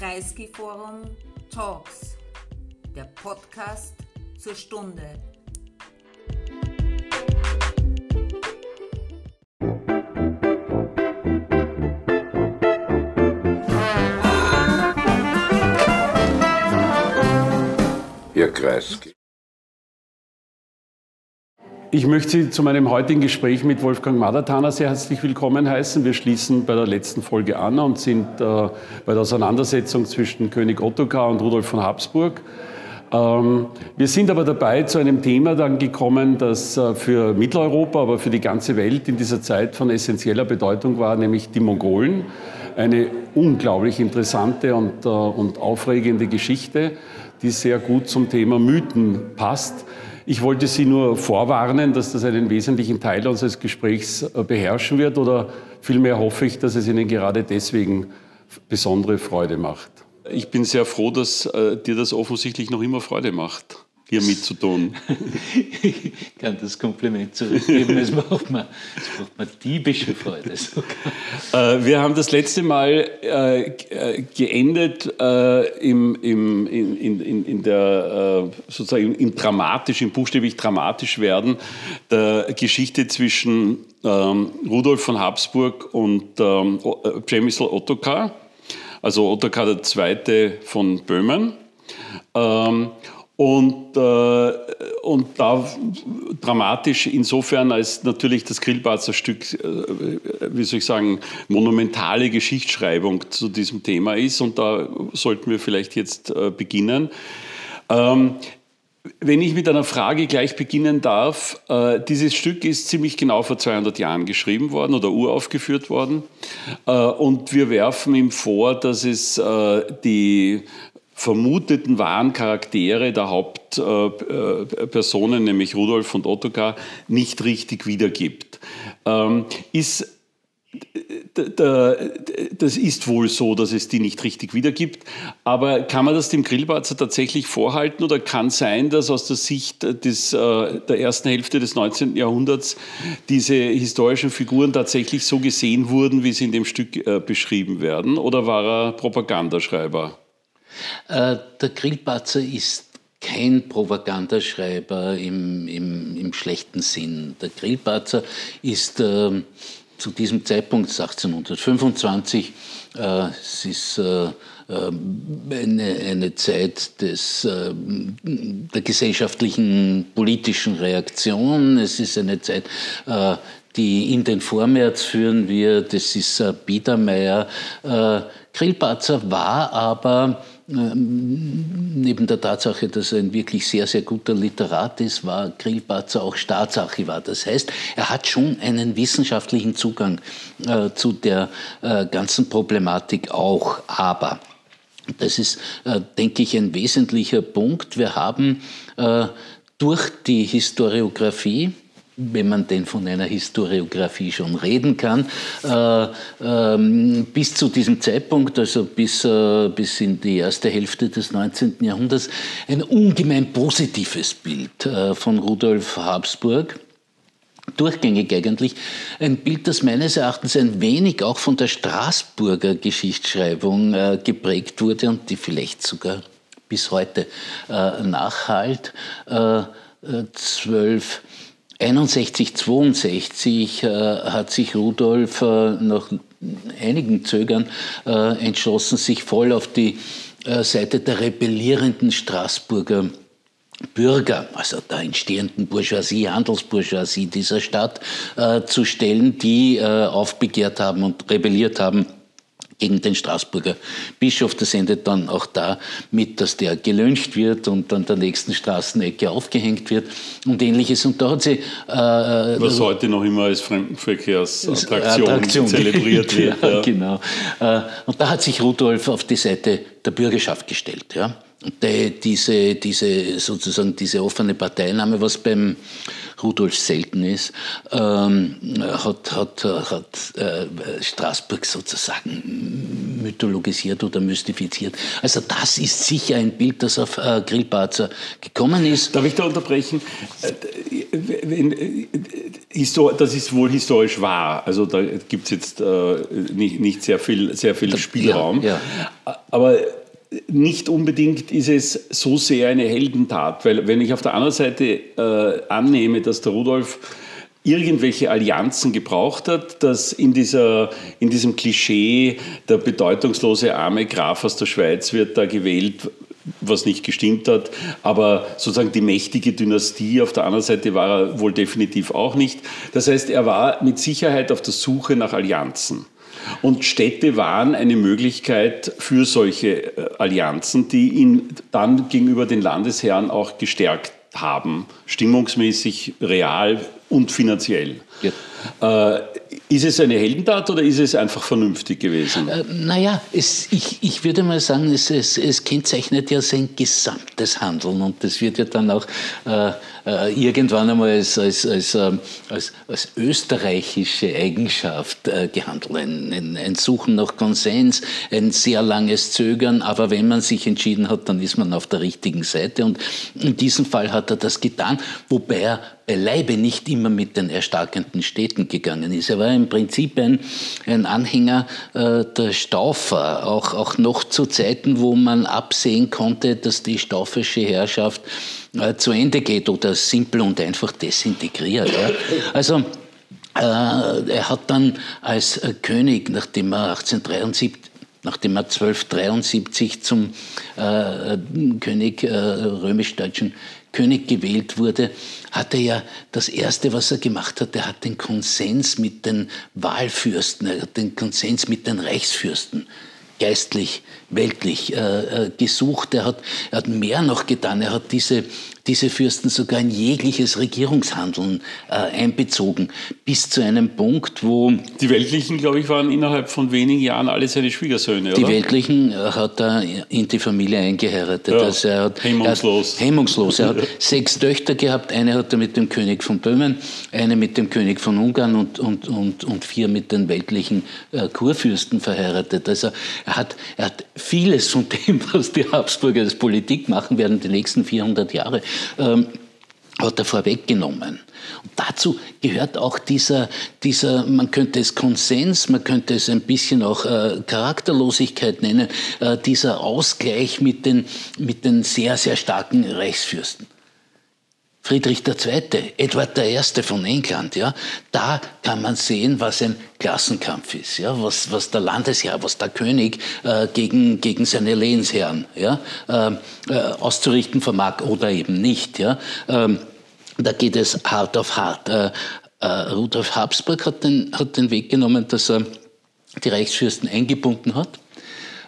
Kreisky Forum Talks, der Podcast zur Stunde. Herr Kreisky. Ich möchte Sie zu meinem heutigen Gespräch mit Wolfgang Madatana sehr herzlich willkommen heißen. Wir schließen bei der letzten Folge an und sind äh, bei der Auseinandersetzung zwischen König Ottokar und Rudolf von Habsburg. Ähm, wir sind aber dabei zu einem Thema dann gekommen, das äh, für Mitteleuropa, aber für die ganze Welt in dieser Zeit von essentieller Bedeutung war, nämlich die Mongolen. Eine unglaublich interessante und, äh, und aufregende Geschichte, die sehr gut zum Thema Mythen passt. Ich wollte Sie nur vorwarnen, dass das einen wesentlichen Teil unseres Gesprächs äh, beherrschen wird oder vielmehr hoffe ich, dass es Ihnen gerade deswegen besondere Freude macht. Ich bin sehr froh, dass äh, dir das offensichtlich noch immer Freude macht hier mitzutun. ich kann das Kompliment zurückgeben. Es macht mir, es macht mir diebische Freude sogar. Äh, wir haben das letzte Mal äh, äh geendet äh, im, im, in, in, in der, äh, sozusagen im dramatisch, im buchstäblich dramatisch werden der Geschichte zwischen ähm, Rudolf von Habsburg und ähm, äh, Przemysl Ottokar, also Ottokar II. von Böhmen. Ähm, und, äh, und da dramatisch insofern, als natürlich das Grillbarzer Stück, äh, wie soll ich sagen, monumentale Geschichtsschreibung zu diesem Thema ist. Und da sollten wir vielleicht jetzt äh, beginnen. Ähm, wenn ich mit einer Frage gleich beginnen darf, äh, dieses Stück ist ziemlich genau vor 200 Jahren geschrieben worden oder uraufgeführt worden. Äh, und wir werfen ihm vor, dass es äh, die vermuteten wahren Charaktere der Hauptpersonen, nämlich Rudolf und Ottokar, nicht richtig wiedergibt. Ähm, ist das ist wohl so, dass es die nicht richtig wiedergibt. Aber kann man das dem Grillparzer tatsächlich vorhalten oder kann sein, dass aus der Sicht des, äh, der ersten Hälfte des 19. Jahrhunderts diese historischen Figuren tatsächlich so gesehen wurden, wie sie in dem Stück äh, beschrieben werden? Oder war er Propagandaschreiber? Äh, der Grillparzer ist kein Propagandaschreiber im, im, im schlechten Sinn. Der Grillparzer ist äh, zu diesem Zeitpunkt, 1825, äh, es ist äh, eine, eine, Zeit des, äh, der gesellschaftlichen politischen Reaktion. Es ist eine Zeit, äh, die in den Vormärz führen wird. Es ist Biedermeier. Grillparzer war aber ähm, neben der Tatsache, dass er ein wirklich sehr, sehr guter Literat ist, war Grillparzer auch Staatsarchivar. Das heißt, er hat schon einen wissenschaftlichen Zugang äh, zu der äh, ganzen Problematik auch. Aber, das ist, äh, denke ich, ein wesentlicher Punkt, wir haben äh, durch die Historiografie, wenn man denn von einer Historiografie schon reden kann, äh, äh, bis zu diesem Zeitpunkt, also bis, äh, bis in die erste Hälfte des 19. Jahrhunderts, ein ungemein positives Bild äh, von Rudolf Habsburg durchgängig eigentlich. Ein Bild, das meines Erachtens ein wenig auch von der Straßburger Geschichtsschreibung äh, geprägt wurde und die vielleicht sogar bis heute äh, nachhalt. Äh, 12 61, 62 äh, hat sich Rudolf äh, nach einigen Zögern äh, entschlossen, sich voll auf die Seite der rebellierenden Straßburger Bürger, also der entstehenden Bourgeoisie, Handelsbourgeoisie dieser Stadt äh, zu stellen, die äh, aufbegehrt haben und rebelliert haben gegen den Straßburger Bischof. Das endet dann auch damit, dass der gelöncht wird und an der nächsten Straßenecke aufgehängt wird und ähnliches. Und da hat sie... Äh, Was heute noch immer als Fremdenverkehrsattraktion Attraktion zelebriert wird. ja, ja. Genau. Äh, und da hat sich Rudolf auf die Seite der Bürgerschaft gestellt. Ja? Die, diese, diese, sozusagen diese offene Parteinahme, was beim Rudolf selten ist, ähm, hat, hat, hat äh, Straßburg sozusagen mythologisiert oder mystifiziert. Also das ist sicher ein Bild, das auf äh, Grillparzer gekommen ist. Darf ich da unterbrechen? Äh, das ist wohl historisch wahr. Also da gibt es jetzt äh, nicht, nicht sehr viel, sehr viel Spielraum. Ja, ja. aber nicht unbedingt ist es so sehr eine Heldentat, weil wenn ich auf der anderen Seite äh, annehme, dass der Rudolf irgendwelche Allianzen gebraucht hat, dass in, dieser, in diesem Klischee der bedeutungslose arme Graf aus der Schweiz wird da gewählt, was nicht gestimmt hat, aber sozusagen die mächtige Dynastie auf der anderen Seite war er wohl definitiv auch nicht. Das heißt, er war mit Sicherheit auf der Suche nach Allianzen. Und Städte waren eine Möglichkeit für solche äh, Allianzen, die ihn dann gegenüber den Landesherren auch gestärkt haben, stimmungsmäßig, real und finanziell. Ja. Äh, ist es eine Heldentat oder ist es einfach vernünftig gewesen? Äh, naja, es, ich, ich würde mal sagen, es, es, es kennzeichnet ja sein gesamtes Handeln und das wird ja dann auch äh, äh, irgendwann einmal als, als, als, äh, als, als österreichische Eigenschaft äh, gehandelt. Ein, ein, ein, Suchen nach Konsens, ein sehr langes Zögern, aber wenn man sich entschieden hat, dann ist man auf der richtigen Seite und in diesem Fall hat er das getan, wobei er beileibe nicht immer mit den erstarkenden Städten gegangen ist. Er war im Prinzip ein, ein Anhänger äh, der Staufer, auch, auch noch zu Zeiten, wo man absehen konnte, dass die staufische Herrschaft äh, zu Ende geht oder simpel und einfach desintegriert. Ja. Also äh, er hat dann als äh, König, nachdem er 1873 nachdem er 1273 zum äh, König äh, römisch-deutschen König gewählt wurde, hat er ja das Erste, was er gemacht hat, er hat den Konsens mit den Wahlfürsten, er hat den Konsens mit den Reichsfürsten geistlich, weltlich äh, äh, gesucht. Er hat, er hat mehr noch getan. Er hat diese diese Fürsten sogar in jegliches Regierungshandeln äh, einbezogen, bis zu einem Punkt, wo... Die Weltlichen, glaube ich, waren innerhalb von wenigen Jahren alle seine Schwiegersöhne, Die oder? Weltlichen äh, hat er in die Familie eingeheiratet. Ja, also er hat, hemmungslos. Er hat, hemmungslos. Er hat sechs Töchter gehabt, eine hat er mit dem König von Böhmen, eine mit dem König von Ungarn und, und, und, und vier mit den weltlichen äh, Kurfürsten verheiratet. Also er hat, er hat vieles von dem, was die Habsburger als Politik machen werden, die nächsten 400 Jahre, ähm, hat er vorweggenommen. Und dazu gehört auch dieser, dieser, man könnte es Konsens, man könnte es ein bisschen auch äh, Charakterlosigkeit nennen, äh, dieser Ausgleich mit den, mit den sehr, sehr starken Reichsfürsten. Friedrich II., Edward I. von England, ja, da kann man sehen, was ein Klassenkampf ist, ja, was, was der Landesherr, was der König äh, gegen, gegen seine Lehnsherren ja, äh, äh, auszurichten vermag oder eben nicht. Ja. Ähm, da geht es hart auf hart. Äh, äh, Rudolf Habsburg hat den, hat den Weg genommen, dass er die Reichsfürsten eingebunden hat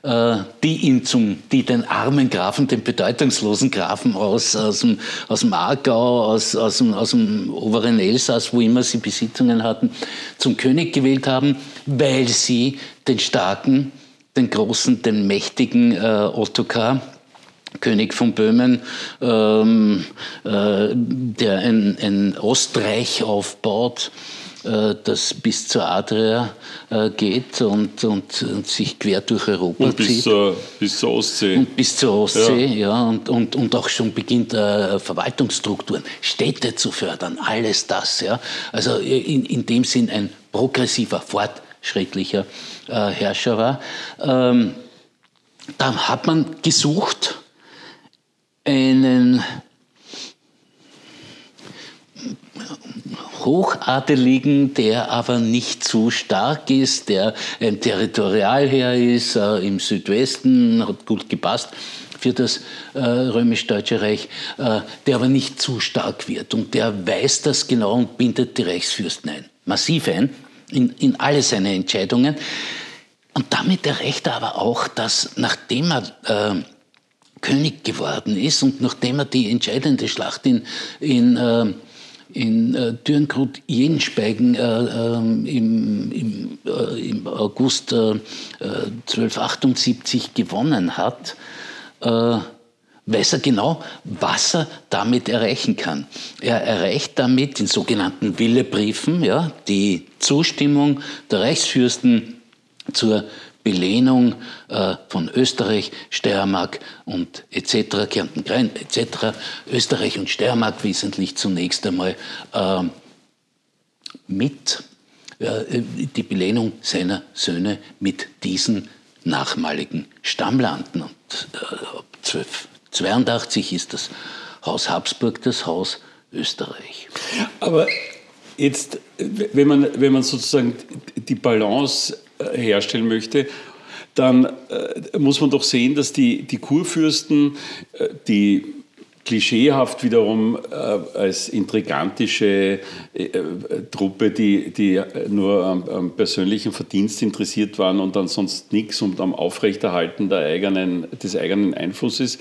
die ihn zum, die den armen Grafen, den bedeutungslosen Grafen aus, aus, dem, aus dem Aargau, aus, aus, dem, aus dem oberen Elsass, wo immer sie Besitzungen hatten, zum König gewählt haben, weil sie den starken, den großen, den mächtigen äh, Ottokar, König von Böhmen, ähm, äh, der ein, ein Ostreich aufbaut, äh, das bis zur Adria äh, geht und, und, und sich quer durch Europa und bis zieht. Zur, bis zur Ostsee. Und bis zur Ostsee, ja, ja und, und, und auch schon beginnt äh, Verwaltungsstrukturen, Städte zu fördern, alles das. Ja. Also in, in dem Sinn ein progressiver, fortschrittlicher äh, Herrscher war. Ähm, da hat man gesucht, einen Hochadeligen, der aber nicht zu stark ist, der ein Territorialherr ist, äh, im Südwesten, hat gut gepasst für das äh, römisch-deutsche Reich, äh, der aber nicht zu stark wird. Und der weiß das genau und bindet die Reichsfürsten ein. Massiv ein, in, in alle seine Entscheidungen. Und damit erreicht er aber auch, dass nachdem er äh, König geworden ist und nachdem er die entscheidende Schlacht in, in äh, in äh, Dürnkrut-Jenspeigen äh, ähm, im, im, äh, im, August äh, 1278 gewonnen hat, äh, weiß er genau, was er damit erreichen kann. Er erreicht damit in sogenannten Willebriefen ja, die Zustimmung der Reichsfürsten zur Belehnung äh, von Österreich, Steiermark und etc., Kärnten, Grein etc., Österreich und Steiermark wesentlich zunächst einmal äh, mit, äh, die Belehnung seiner Söhne mit diesen nachmaligen Stammlanden. Und äh, ab 1282 ist das Haus Habsburg das Haus Österreich. Aber jetzt, wenn man, wenn man sozusagen die Balance herstellen möchte, dann äh, muss man doch sehen, dass die, die Kurfürsten, äh, die klischeehaft wiederum äh, als intrigantische äh, Truppe, die, die nur am, am, persönlichen Verdienst interessiert waren und dann sonst nichts und am Aufrechterhalten der eigenen, des eigenen Einflusses, äh,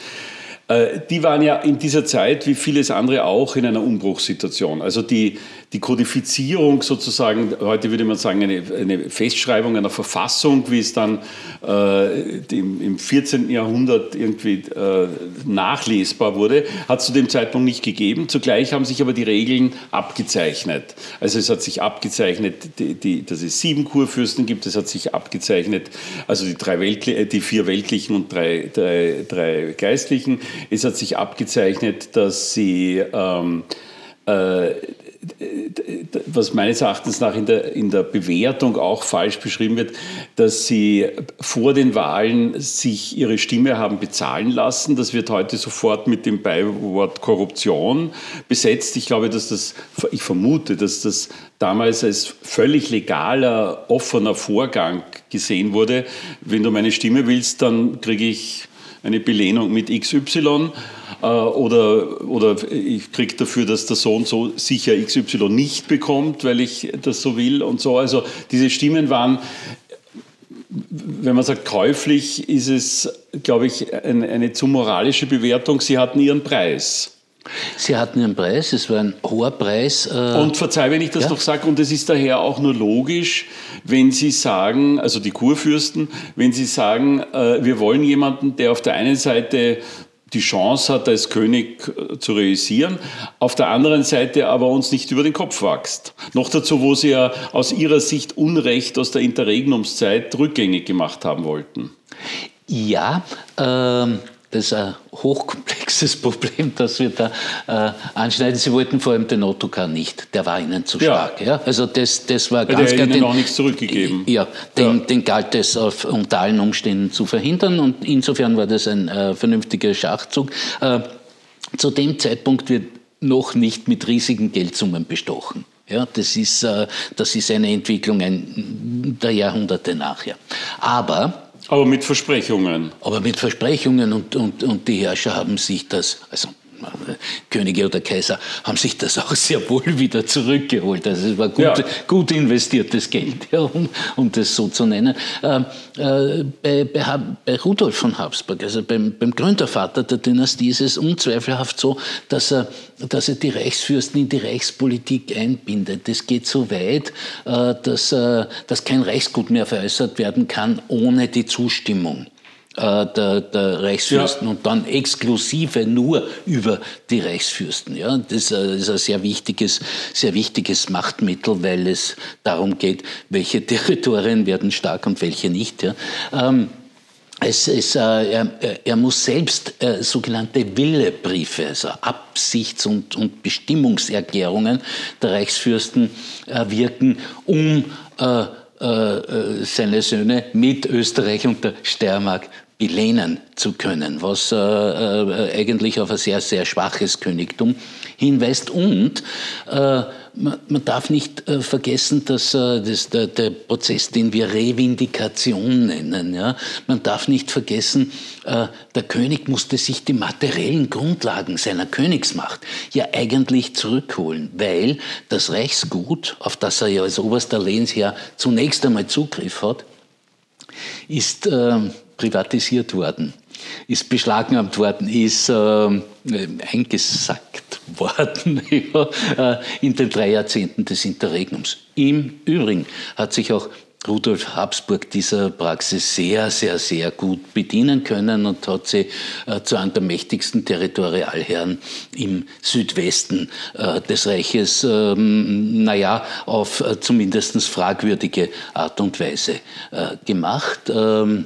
die waren ja in dieser Zeit, wie vieles andere auch, in einer Umbruchssituation. Also die, die Kodifizierung sozusagen, heute würde man sagen, eine, eine Festschreibung einer Verfassung, wie es dann äh, im, im 14. Jahrhundert irgendwie äh, nachlesbar wurde, hat es zu dem Zeitpunkt nicht gegeben. Zugleich haben sich aber die Regeln abgezeichnet. Also es hat sich abgezeichnet, die, die, dass es sieben Kurfürsten gibt, es hat sich abgezeichnet, also die, drei Weltli äh, die vier weltlichen und drei, drei, drei geistlichen. Es hat sich abgezeichnet, dass sie ähm, äh, was meines Erachtens nach in der, in der Bewertung auch falsch beschrieben wird, dass sie vor den Wahlen sich ihre Stimme haben bezahlen lassen. Das wird heute sofort mit dem Beiwort Korruption besetzt. Ich glaube, dass das, ich vermute, dass das damals als völlig legaler, offener Vorgang gesehen wurde. Wenn du meine Stimme willst, dann kriege ich eine Belehnung mit XY äh, oder, oder ich kriege dafür, dass der Sohn so sicher XY nicht bekommt, weil ich das so will und so. Also diese Stimmen waren, wenn man sagt käuflich, ist es, glaube ich, eine, eine zu moralische Bewertung. Sie hatten ihren Preis. Sie hatten ihren Preis, es war ein hoher Preis. Äh und verzeih, wenn ich das ja? noch sage, und es ist daher auch nur logisch, wenn Sie sagen, also die Kurfürsten, wenn Sie sagen, äh, wir wollen jemanden, der auf der einen Seite die Chance hat, als König äh, zu realisieren, auf der anderen Seite aber uns nicht über den Kopf wächst. Noch dazu, wo sie ja aus ihrer Sicht Unrecht aus der Interregnumszeit rückgängig gemacht haben wollten. Ja, ähm, das ist ein hochkomplexes Problem, das wir da äh, anschneiden. Sie wollten vor allem den Ottokar nicht. Der war ihnen zu stark. Ja. ja? Also das, das war ganz klar. Ihnen auch nichts zurückgegeben. Ja, den, ja. den galt es auf, unter allen Umständen zu verhindern und insofern war das ein äh, vernünftiger Schachzug. Äh, zu dem Zeitpunkt wird noch nicht mit riesigen Geldsummen bestochen. Ja, das, ist, äh, das ist eine Entwicklung ein, der Jahrhunderte nachher. Aber aber mit Versprechungen. Aber mit Versprechungen und, und, und die Herrscher haben sich das, also Könige oder Kaiser haben sich das auch sehr wohl wieder zurückgeholt. Also es war gut, ja. gut investiertes Geld, ja, um, um, das so zu nennen. Ähm, äh, bei, bei, bei, Rudolf von Habsburg, also beim, beim, Gründervater der Dynastie, ist es unzweifelhaft so, dass er, dass er die Reichsfürsten in die Reichspolitik einbindet. Das geht so weit, äh, dass, äh, dass kein Reichsgut mehr veräußert werden kann ohne die Zustimmung äh, der, der Reichsfürsten ja. und dann exklusive nur über die Reichsfürsten. Ja, das äh, ist ein sehr wichtiges, sehr wichtiges Machtmittel, weil es darum geht, welche Territorien werden stark und welche nicht. Ja. Ähm, es ist, äh, er, er, muss selbst äh, sogenannte Willebriefe, also Absichts- und, und Bestimmungserklärungen der Reichsfürsten äh, wirken, um äh, seine Söhne mit Österreich und der Steiermark belehnen zu können, was äh, äh, eigentlich auf ein sehr, sehr schwaches Königtum hinweist. Und äh, man, man, darf nicht äh, vergessen, dass äh, das, der, der, Prozess, den wir Revindikation nennen, ja, man darf nicht vergessen, äh, der König musste sich die materiellen Grundlagen seiner Königsmacht ja eigentlich zurückholen, weil das Reichsgut, auf das er ja als oberster Lehnsherr zunächst einmal Zugriff hat, ist äh, privatisiert worden, ist beschlagnahmt worden, ist äh, eingesackt worden äh, in den drei Jahrzehnten des Interregnums. Im Übrigen hat sich auch Rudolf Habsburg dieser Praxis sehr, sehr, sehr gut bedienen können und hat sie äh, zu einem der mächtigsten Territorialherren im Südwesten äh, des Reiches, ähm, naja, auf äh, zumindest fragwürdige Art und Weise äh, gemacht. Ähm,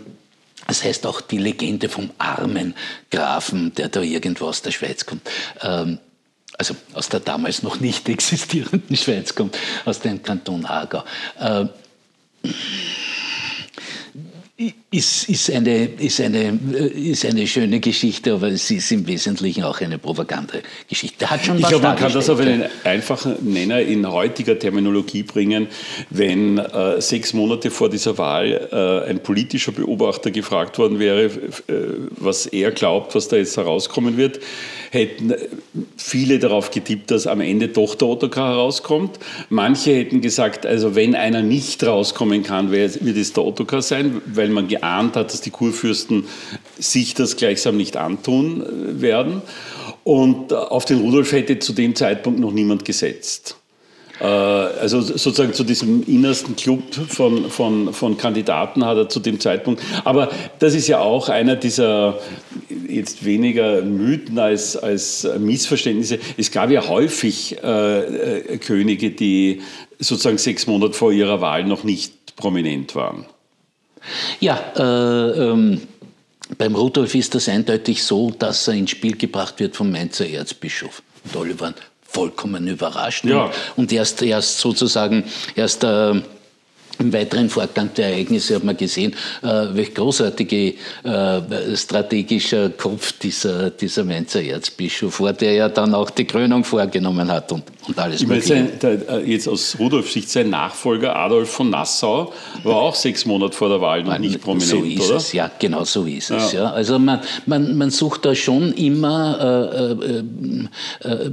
das heißt auch die Legende vom armen Grafen, der da irgendwo aus der Schweiz kommt. Ähm, also aus der damals noch nicht existierenden Schweiz kommt, aus dem Kanton Aargau. Äh, ist, ist, eine, ist, eine, ist eine schöne Geschichte, aber es ist im Wesentlichen auch eine Propagandageschichte. Hat schon ich glaube, man kann das auf einen einfachen Nenner in heutiger Terminologie bringen. Wenn äh, sechs Monate vor dieser Wahl äh, ein politischer Beobachter gefragt worden wäre, äh, was er glaubt, was da jetzt herauskommen wird, hätten viele darauf getippt, dass am Ende doch der Ottokar herauskommt. Manche hätten gesagt, also wenn einer nicht rauskommen kann, wird es der Ottokar sein, weil man geahnt hat, dass die Kurfürsten sich das gleichsam nicht antun äh, werden. Und auf den Rudolf hätte zu dem Zeitpunkt noch niemand gesetzt. Äh, also sozusagen zu diesem innersten Club von, von, von Kandidaten hat er zu dem Zeitpunkt. Aber das ist ja auch einer dieser jetzt weniger Mythen als, als Missverständnisse. Es gab ja häufig äh, äh, Könige, die sozusagen sechs Monate vor ihrer Wahl noch nicht prominent waren. Ja, äh, ähm, beim Rudolf ist das eindeutig so, dass er ins Spiel gebracht wird vom Mainzer Erzbischof. Und alle waren vollkommen überrascht. Ja. Und erst, erst sozusagen, erst äh, im weiteren Vorgang der Ereignisse hat man gesehen, äh, welch großartige äh, strategischer Kopf dieser, dieser Mainzer Erzbischof war, der ja dann auch die Krönung vorgenommen hat und, und alles ich meine, sein, äh, Jetzt aus Rudolf Sicht, sein Nachfolger Adolf von Nassau war auch sechs Monate vor der Wahl noch nicht prominent, so ist oder? Es, ja, genau so ist ja. es. Ja. Also man, man, man sucht da schon immer äh, äh, äh,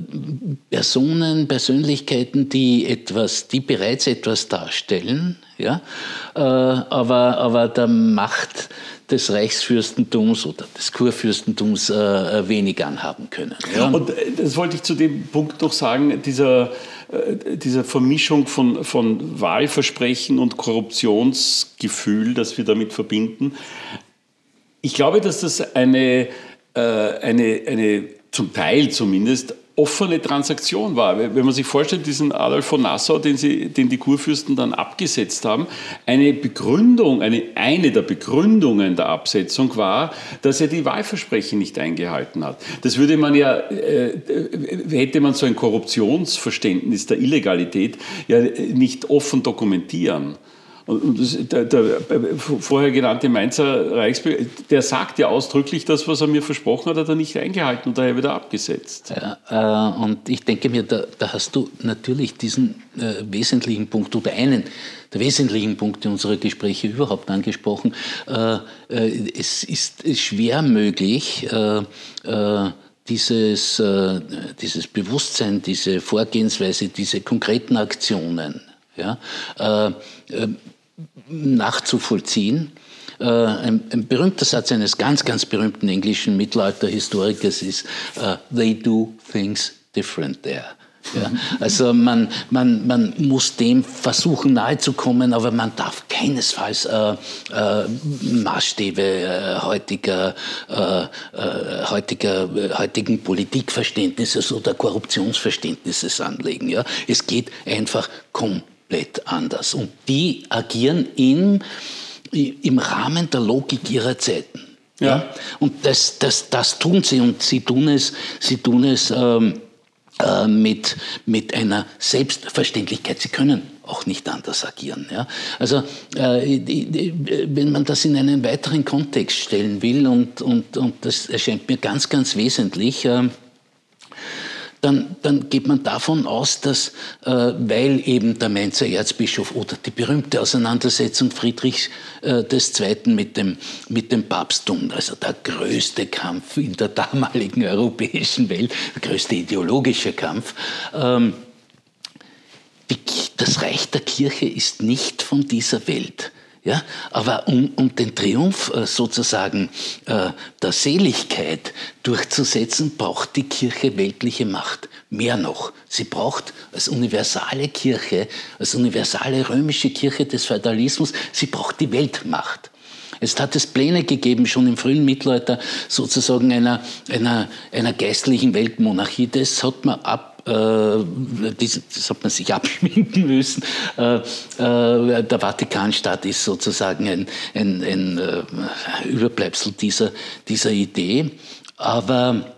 Personen, Persönlichkeiten, die etwas, die bereits etwas darstellen, ja? Äh, aber, aber der Macht des Reichsfürstentums oder des Kurfürstentums äh, wenig anhaben können. Ja? Und äh, das wollte ich zu dem Punkt noch sagen, dieser, äh, dieser Vermischung von, von Wahlversprechen und Korruptionsgefühl, das wir damit verbinden. Ich glaube, dass das eine, äh, eine, eine zum Teil zumindest offene Transaktion war. Wenn man sich vorstellt, diesen Adolf von Nassau, den, sie, den die Kurfürsten dann abgesetzt haben, eine Begründung, eine, eine der Begründungen der Absetzung war, dass er die Wahlversprechen nicht eingehalten hat. Das würde man ja, äh, hätte man so ein Korruptionsverständnis der Illegalität ja nicht offen dokumentieren. Und das, der, der, vorher genannte Mainzer Reichsbürger, der sagt ja ausdrücklich, das, was er mir versprochen hat, hat er nicht eingehalten und daher wieder abgesetzt. Ja, äh, und ich denke mir, da, da hast du natürlich diesen äh, wesentlichen Punkt oder einen der wesentlichen Punkte unserer Gespräche überhaupt angesprochen. Äh, äh es ist schwer möglich, äh, äh, dieses, dieses Bewusstsein, diese Vorgehensweise, diese konkreten Aktionen, ja, nachzuvollziehen. Äh, ein, ein, berühmter Satz eines ganz, ganz berühmten englischen Mittelalterhistorikers ist, uh, they do things different there. Ja, also man, man, man muss dem versuchen nahezukommen, aber man darf keinesfalls äh, äh, Maßstäbe äh, heutiger, äh, äh, heutiger, heutigen Politikverständnisses oder Korruptionsverständnisses anlegen. Ja. Es geht einfach komplett komplett anders. Und die agieren im, im Rahmen der Logik ihrer Zeiten. Ja. ja? Und das, das, das tun sie und sie tun es, sie tun es ähm, äh, mit, mit einer Selbstverständlichkeit. Sie können auch nicht anders agieren. Ja? Also äh, wenn man das in einen weiteren Kontext stellen will, und, und, und das erscheint mir ganz, ganz wesentlich, äh, dann, dann geht man davon aus, dass, äh, weil eben der Mainzer Erzbischof oder die berühmte Auseinandersetzung Friedrichs äh, II. mit dem, mit dem Papsttum, also der größte Kampf in der damaligen europäischen Welt, der größte ideologische Kampf, ähm, die, das Reich der Kirche ist nicht von dieser Welt. Ja, aber um, um den Triumph äh, sozusagen äh, der Seligkeit durchzusetzen, braucht die Kirche weltliche Macht. Mehr noch, sie braucht als universale Kirche, als universale römische Kirche des Feudalismus, sie braucht die Weltmacht. Es hat es Pläne gegeben, schon im frühen Mittelalter, sozusagen einer, einer, einer geistlichen Weltmonarchie. Das hat man ab das hat man sich abschminken müssen. Äh, äh, der Vatikanstaat ist sozusagen ein, ein, ein Überbleibsel dieser, dieser Idee. Aber,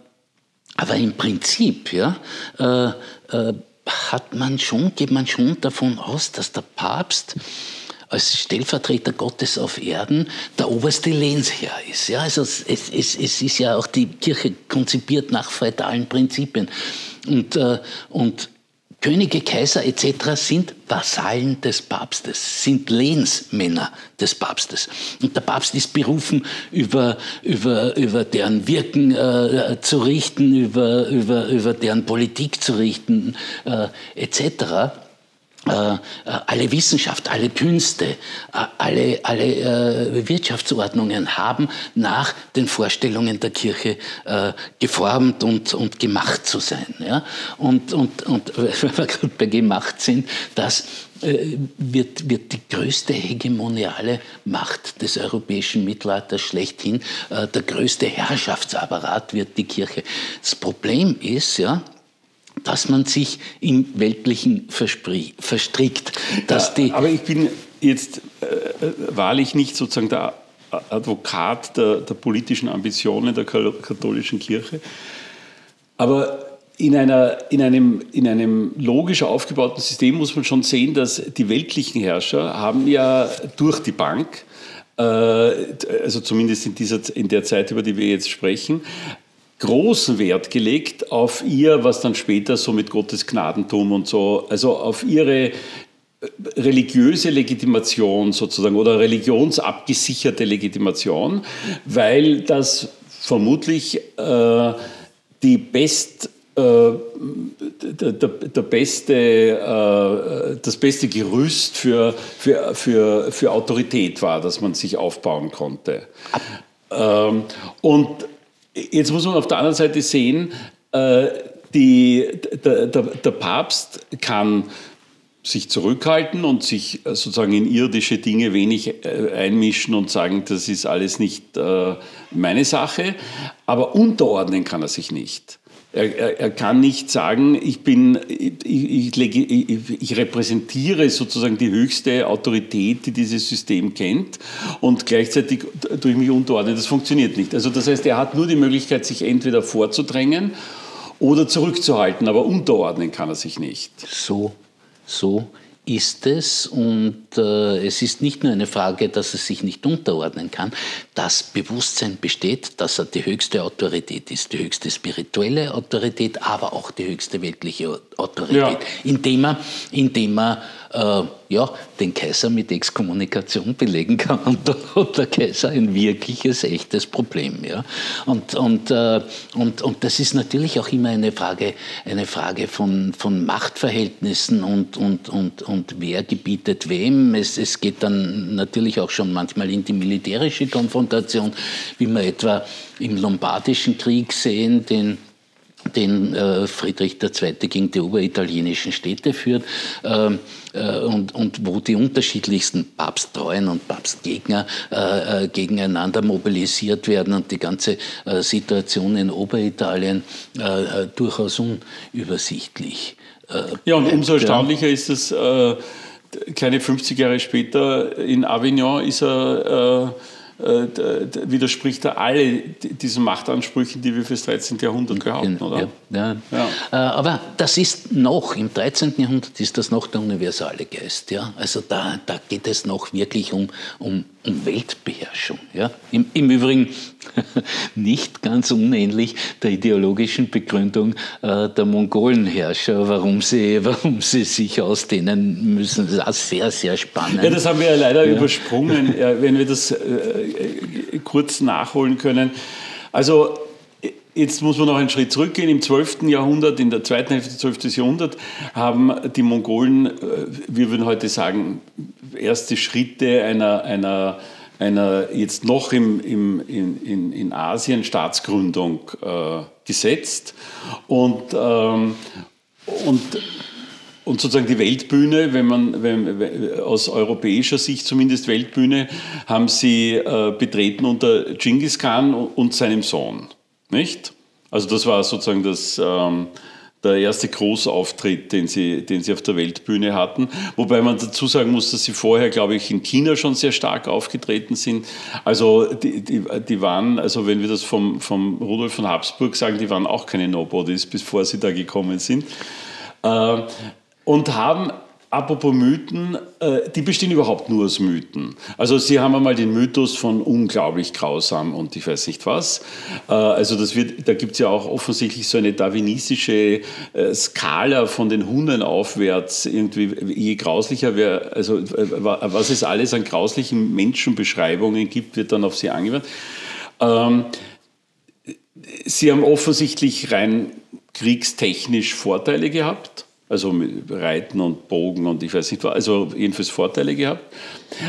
aber im Prinzip ja, hat man schon, geht man schon davon aus, dass der Papst als Stellvertreter Gottes auf Erden der oberste Lehnsherr ist. Ja, also es, es, es ist ja auch die Kirche konzipiert nach feudalen Prinzipien. Und, äh, und Könige, Kaiser etc. sind Vasallen des Papstes, sind Lehnsmänner des Papstes. Und der Papst ist berufen, über, über, über deren Wirken äh, zu richten, über, über, über deren Politik zu richten äh, etc. Äh, äh, alle Wissenschaft, alle Künste, äh, alle, alle Wirtschaftsordnungen haben nach den Vorstellungen der Kirche geformt und, und gemacht zu sein. Ja? Und, und, und wenn wir gerade bei gemacht sind, das wird, wird die größte hegemoniale Macht des europäischen Mittelalters schlechthin, der größte Herrschaftsapparat wird die Kirche. Das Problem ist, ja, dass man sich im Weltlichen verstrickt. Dass ja, die aber ich bin jetzt äh, wahrlich nicht sozusagen der Advokat der, der politischen Ambitionen der katholischen Kirche. Aber in, einer, in, einem, in einem logisch aufgebauten System muss man schon sehen, dass die weltlichen Herrscher haben ja durch die Bank, äh, also zumindest in, dieser, in der Zeit, über die wir jetzt sprechen, großen Wert gelegt auf ihr, was dann später so mit Gottes Gnadentum und so, also auf ihre äh, religiöse Legitimation sozusagen oder religionsabgesicherte Legitimation, weil das vermutlich äh, die best äh, der, der, der, beste, äh, das beste Gerüst für, für, für, für Autorität war, das man sich aufbauen konnte. Ähm, und Jetzt muss man auf der anderen Seite sehen, äh, die, der, der, der, Papst kann sich zurückhalten und sich äh, sozusagen in irdische Dinge wenig äh, einmischen und sagen, das ist alles nicht meine Sache, aber unterordnen kann er sich nicht. Er, er, er, kann nicht sagen, ich bin, ich, ich, ich, ich, repräsentiere sozusagen die höchste Autorität, die dieses System kennt und gleichzeitig durch mich unterordnen. Das funktioniert nicht. Also das heißt, er hat nur die Möglichkeit, sich entweder vorzudrängen oder zurückzuhalten, aber unterordnen kann er sich nicht. So, so ist es und äh, es ist nicht nur eine Frage, dass er sich nicht unterordnen kann. Das Bewusstsein besteht, dass er die höchste Autorität ist, die höchste spirituelle Autorität, aber auch die höchste weltliche Autorität, ja. indem er, indem er äh, ja, den Kaiser mit Exkommunikation belegen kann. Und hat der Kaiser ein wirkliches, echtes Problem. Ja? Und, und, äh, und, und das ist natürlich auch immer eine Frage, eine Frage von, von Machtverhältnissen und, und, und, und wer gebietet wem. Es, es geht dann natürlich auch schon manchmal in die militärische Konfrontation, wie wir etwa im Lombardischen Krieg sehen, den den äh, Friedrich II. gegen die oberitalienischen Städte führt ähm, äh, und, und wo die unterschiedlichsten Papsttreuen und Papstgegner äh, gegeneinander mobilisiert werden und die ganze Situation in Oberitalien durchaus unübersichtlich. ja, und umso erstaunlicher ist es, keine 50 Jahre später in Avignon ist er widerspricht er alle diesen Machtansprüchen, die wir fürs 13. Jahrhundert behaupten, oder? Ja, ja. ja. Äh, aber das ist noch, im 13. Jahrhundert ist das noch der universale Geist. Ja? Also da, da geht es noch wirklich um, um, um Weltbeherrschung. Ja? Im, Im Übrigen nicht ganz unähnlich der ideologischen Begründung äh, der Mongolenherrscher, warum sie, warum sie sich ausdehnen müssen. Das ist auch sehr, sehr spannend. Ja, das haben wir ja leider übersprungen, wenn wir das äh, kurz nachholen können. Also Jetzt muss man noch einen Schritt zurückgehen. Im 12. Jahrhundert, in der zweiten Hälfte des 12. Jahrhunderts, haben die Mongolen, äh, wir würden heute sagen, erste Schritte einer, einer, einer jetzt noch im, im, in, in Asien Staatsgründung äh, gesetzt. Und, ähm, und, und sozusagen die Weltbühne, wenn man wenn, aus europäischer Sicht zumindest Weltbühne, haben sie äh, betreten unter Genghis Khan und seinem Sohn. Nicht? Also das war sozusagen das, ähm, der erste Großauftritt, den sie, den sie auf der Weltbühne hatten. Wobei man dazu sagen muss, dass sie vorher, glaube ich, in China schon sehr stark aufgetreten sind. Also die, die, die waren, also wenn wir das vom, vom Rudolf von Habsburg sagen, die waren auch keine Nobodies, bevor sie da gekommen sind. Äh, und haben Apropos Mythen, äh, die bestehen überhaupt nur aus Mythen. Also Sie haben einmal den Mythos von unglaublich grausam und ich weiß nicht was. Äh, also das wird, da gibt es ja auch offensichtlich so eine darwinistische äh, Skala von den Hunden aufwärts. Irgendwie, je grauslicher wäre, also was es alles an grauslichen Menschenbeschreibungen gibt, wird dann auf Sie angewandt. Ähm, Sie haben offensichtlich rein kriegstechnisch Vorteile gehabt also mit Reiten und Bogen und ich weiß nicht, also jedenfalls Vorteile gehabt.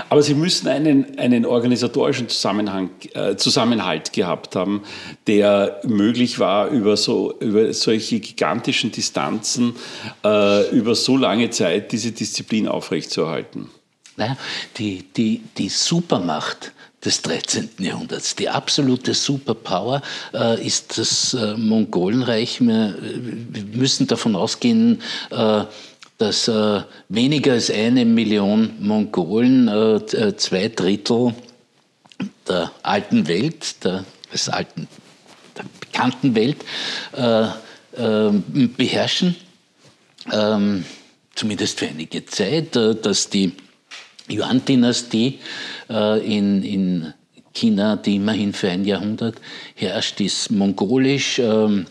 Aber sie müssen einen, einen organisatorischen Zusammenhang, äh, Zusammenhalt gehabt haben, der möglich war, über, so, über solche gigantischen Distanzen, äh, über so lange Zeit diese Disziplin aufrechtzuerhalten. Naja, die, die, die Supermacht des 13. Jahrhunderts. Die absolute Superpower äh, ist das äh, Mongolenreich. Wir, wir, müssen davon ausgehen, äh, dass äh, weniger als eine Million Mongolen, äh, äh, zwei Drittel der alten Welt, der, des alten, der bekannten Welt, beherrschen. Ähm, zumindest für einige Zeit, dass die Yuan-Dynastie äh, in, in China, die immerhin für ein Jahrhundert herrscht, ist mongolisch, ähm,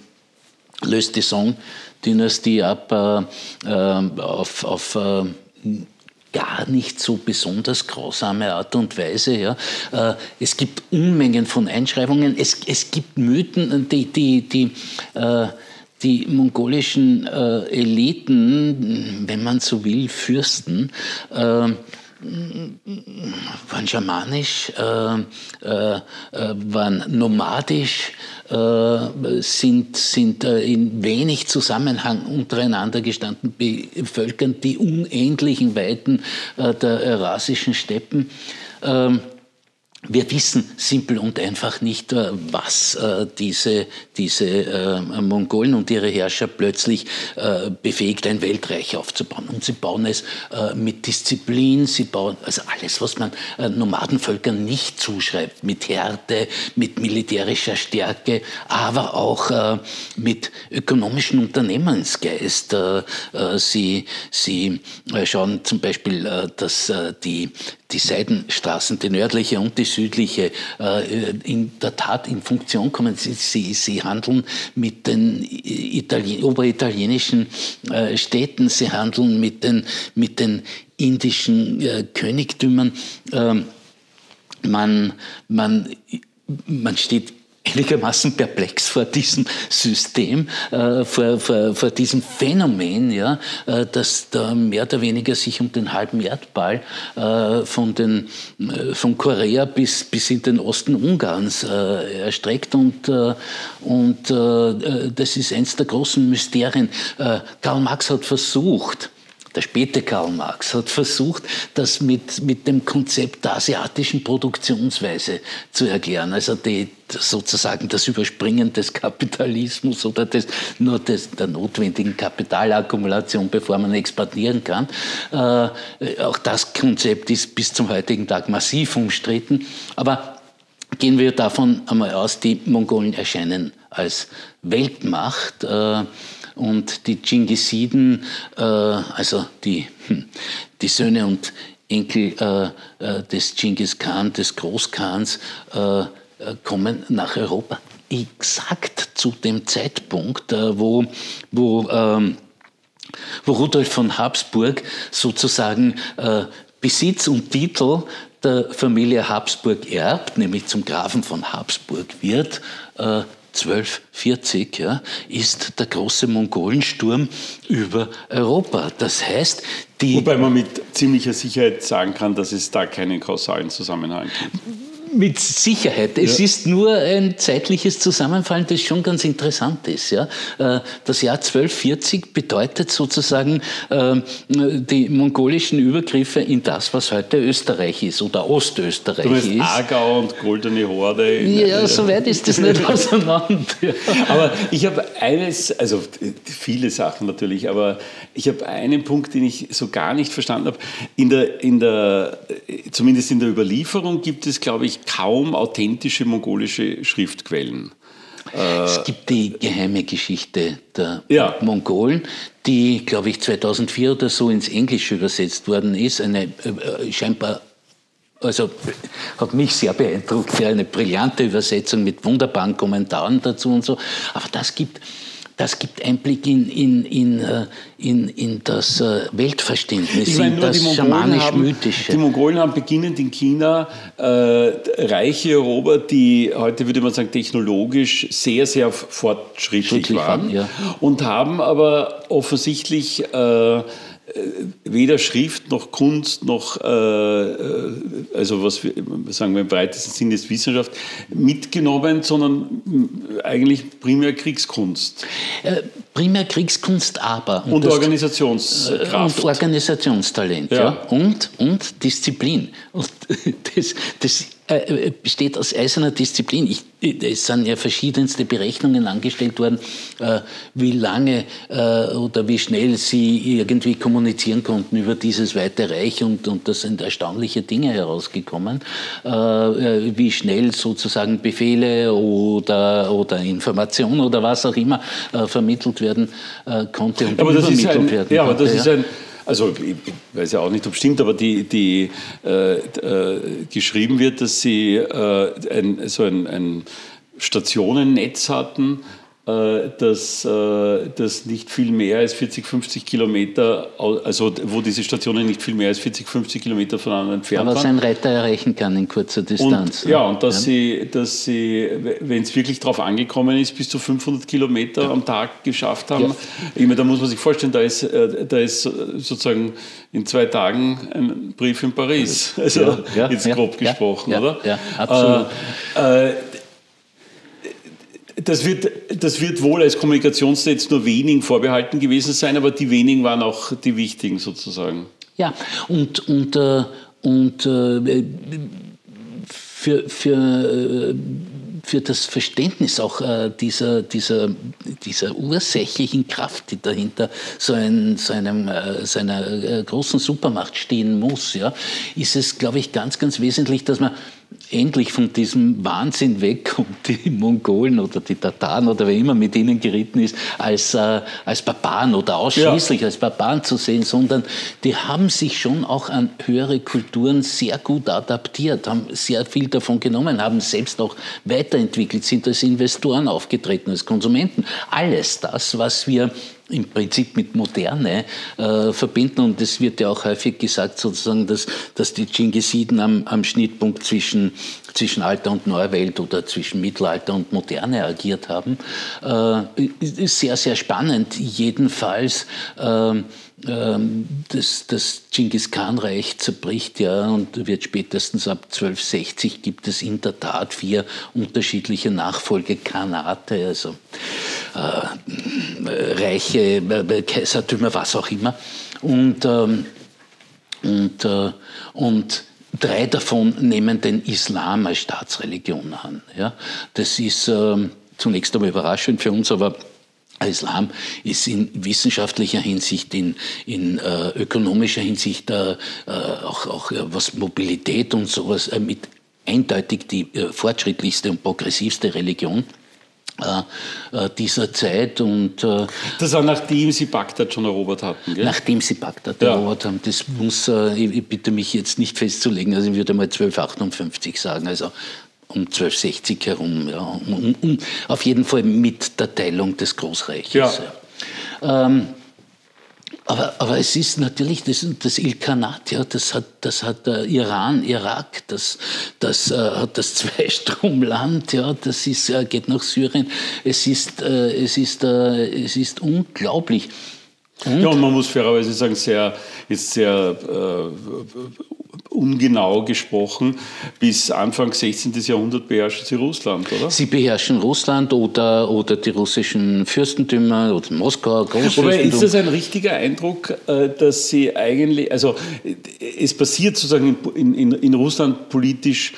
löst die Song-Dynastie ab äh, äh, auf, auf äh, gar nicht so besonders grausame Art und Weise. Ja. Äh, es gibt Unmengen von Einschreibungen, es, es gibt Mythen, die, die, die äh, die mongolischen äh, Eliten, wenn man so will, Fürsten, äh, waren schamanisch, äh, äh, waren nomadisch, äh, sind, sind äh, in wenig Zusammenhang untereinander gestanden, bevölkern die unendlichen Weiten äh, der eurasischen Steppen. Wir wissen simpel und einfach nicht, äh, was äh, diese, diese äh, Mongolen und ihre Herrscher plötzlich befähigt, ein Weltreich aufzubauen. Und sie bauen es mit Disziplin, sie bauen also alles, was man Nomadenvölkern nicht zuschreibt, mit Härte, mit militärischer Stärke, aber auch mit ökonomischem Unternehmensgeist. Sie, sie schauen zum Beispiel, dass die die Seidenstraßen, die nördliche und die südliche, äh, in der Tat in Funktion kommen. Sie, sie, sie handeln mit den Italien, oberitalienischen äh, Städten, sie handeln mit den, mit den indischen äh, Königtümern. Ähm, man, man, man steht einigermaßen perplex vor diesem System, äh, vor, vor, vor, diesem Phänomen, ja, äh, dass da mehr oder weniger sich um den halben Erdball äh, von, den, äh, von Korea bis, bis in den Osten Ungarns äh, erstreckt. Und, äh, und das ist eines der großen Mysterien. Karl Marx hat versucht, der späte Karl Marx hat versucht, das mit, mit dem Konzept der asiatischen Produktionsweise zu erklären. Also die, sozusagen das Überspringen des Kapitalismus oder des, nur des, der notwendigen Kapitalakkumulation, bevor man exportieren kann. Äh, auch das Konzept ist bis zum heutigen Tag massiv umstritten. Aber gehen wir davon einmal aus, die Mongolen erscheinen als Weltmacht. Äh, und die Dschingisiden, äh, also die, hm, die Söhne und Enkel äh, äh, des Genghis Khan, des Großkhans, äh, äh, kommen nach Europa. Exakt zu dem Zeitpunkt, äh, wo, wo, ähm, wo Rudolf von Habsburg sozusagen Besitz und Titel der Familie Habsburg erbt, nämlich zum Grafen von Habsburg wird, 1240 ja, ist der große Mongolensturm über Europa. Das heißt, die. Wobei man mit ziemlicher Sicherheit sagen kann, dass es da keinen kausalen Zusammenhang gibt. Mit Sicherheit. Es ja. ist nur ein zeitliches Zusammenfallen, das schon ganz interessant ist. Ja? Äh, das Jahr 1240 bedeutet sozusagen äh, die mongolischen Übergriffe in das, was heute Österreich ist oder Ostösterreich du ist. Aargau und Goldene Horde. Ja, so weit ist das nicht auseinander. Aber ich habe eines, also viele Sachen natürlich, aber ich habe einen Punkt, den ich so gar nicht verstanden habe. In der, in der, zumindest in der Überlieferung gibt es, glaube ich, kaum authentische mongolische Schriftquellen. es gibt die geheime Geschichte der Ja. Mongolen, die, glaube ich, 2004 oder so ins Englische übersetzt worden ist. Eine äh, äh, scheinbar, also hat mich sehr beeindruckt, ja, eine brillante Übersetzung mit wunderbaren Kommentaren dazu und so. Aber das gibt, das gibt Einblick in, in, in, äh, in, in das äh, Weltverständnis, Ich meine, in das haben, die schamanisch-mythische. Mongolen haben beginnend in China äh, Reiche erobert, die heute würde man sagen technologisch sehr, sehr fortschrittlich Schrittlich waren. waren, ja. Und haben aber offensichtlich äh, weder Schrift noch Kunst noch, äh, äh, also was wir sagen wir im weitesten Sinne ist Wissenschaft, mitgenommen, sondern mh, eigentlich primär Kriegskunst Äh, primär Kriegskunst, aber. und das- Organisationskraft. Und Organisationstalent, ja. Ja. Und, und Disziplin. Und das, das äh, besteht aus eiserner Disziplin. Ich, es sind ja verschiedenste Berechnungen angestellt worden, äh, wie lange äh, oder wie schnell sie irgendwie kommunizieren konnten über dieses weite Reich und, und da sind erstaunliche Dinge herausgekommen, äh, äh, wie schnell sozusagen Befehle oder, oder Informationen oder was auch immer äh, vermittelt werden äh, konnte und Aber das übermittelt ein, werden ja, aber das konnte, ist ein, also ich weiß ja auch nicht, ob es stimmt, aber die, die äh, äh, geschrieben wird, dass sie äh, ein, so ein, ein Stationennetz hatten, äh, das, äh, das nicht viel mehr als 40, 50 Kilometer, also wo diese Stationen nicht viel mehr als 40, 50 Kilometer voneinander entfernt Aber waren. sein Reiter erreichen kann in kurzer Distanz. Und, ja, und dass sie, dass sie wenn es wirklich darauf angekommen ist, bis zu 500 Kilometer am Tag geschafft haben. Ja. Ich meine, da muss man sich vorstellen, da ist, äh, da ist sozusagen in zwei Tagen ein Brief in Paris. Also Ja, ja, jetzt ja, grob ja, gesprochen, ja, oder? ja, absolut. Äh, äh, das wird, das wird wohl als Kommunikationsnetz nur wenigen vorbehalten gewesen sein, aber die wenigen waren auch die wichtigen sozusagen. Ja, und, und, äh, und äh, für, für, äh, für das Verständnis auch äh, dieser, dieser, dieser ursächlichen Kraft, die dahinter so, ein, so, einem, äh, so einer äh, großen Supermacht stehen muss, ja, ist es, glaube ich, ganz, ganz wesentlich, dass man endlich von diesem Wahnsinn wegkommt, die Mongolen oder die Tataren oder wer immer mit ihnen geritten ist, als, äh, als Barbaren oder ausschließlich als Barbaren zu sehen, sondern die haben sich schon auch an höhere Kulturen sehr gut adaptiert, haben sehr viel davon genommen, haben selbst auch weiterentwickelt, sind als Investoren aufgetreten, als Konsumenten. Alles das, was wir im Prinzip mit Moderne äh, verbinden. Und es wird ja auch häufig gesagt, sozusagen, dass, dass die Dschingisiden am, am Schnittpunkt zwischen, zwischen Alter und Neuwelt oder zwischen Mittelalter und Moderne agiert haben. Äh, sehr, sehr spannend. Jedenfalls. ähm, das, das Genghis Khan-Reich zerbricht ja und wird spätestens ab 1260 gibt es in der Tat vier unterschiedliche Nachfolgekhanate, also äh, Reiche, äh, Kaisertümer, was auch immer. Und, ähm, und, äh, und drei davon nehmen den Islam als Staatsreligion an. Ja? Das ist ähm, zunächst einmal überraschend für uns, aber Islam ist in wissenschaftlicher Hinsicht, in, in äh, ökonomischer Hinsicht, äh, äh, auch, auch äh, was Mobilität und sowas, äh, mit eindeutig die äh, fortschrittlichste und progressivste Religion dieser Zeit. Und äh, Das war nachdem sie Bagdad schon erobert hatten. Gell? nachdem sie Bagdad Ja. erobert haben, das muss, äh, ich, ich bitte mich jetzt nicht festzulegen, also ich würde mal 1258 sagen, also um 1260 herum, ja, um, um, um, auf jeden Fall mit der Teilung des Großreiches. Ja. Ähm, aber, aber es ist natürlich das, das Ilkhanat, ja, das hat, das hat der Iran, Irak, das, das äh, hat das Zweistromland, ja, das ist, äh, geht nach Syrien. Es ist, äh, es ist, äh, es ist unglaublich. Ja, und man muss fairerweise sagen, sehr, ist sehr äh, ungenau gesprochen, bis Anfang 16. Jahrhundert beherrschten sie Russland, oder? Sie beherrschen Russland oder, oder die russischen Fürstentümer oder Moskau, Wobei, ist Großfürstentum. das ein richtiger Eindruck, äh, dass sie eigentlich, also es passiert sozusagen in, in, in Russland politisch,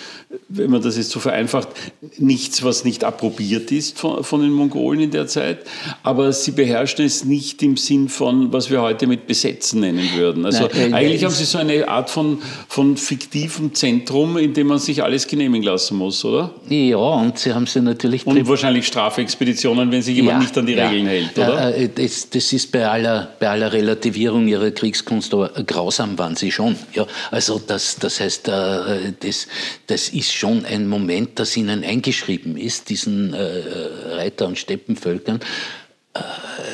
wenn man das jetzt so vereinfacht, nichts, was nicht approbiert ist von, von den Mongolen in der Zeit, aber sie beherrschen es nicht im Sinn von, was wir heute mit Besetzen nennen würden. Also Nein, äh, eigentlich haben sie so eine Art von, von von fiktivem Zentrum, in dem man sich alles genehmigen lassen muss, oder? Ja, und sie haben sie natürlich... Und wahrscheinlich Strafexpeditionen, wenn sich jemand ja, nicht an die ja. Regeln hält, oder? Äh, das, das, ist bei aller, bei aller Relativierung ihrer Kriegskunst, aber grausam waren sie schon. Ja, also das, das heißt, äh, das, das ist schon ein Moment, das ihnen eingeschrieben ist, diesen äh, Reiter- und Steppenvölkern.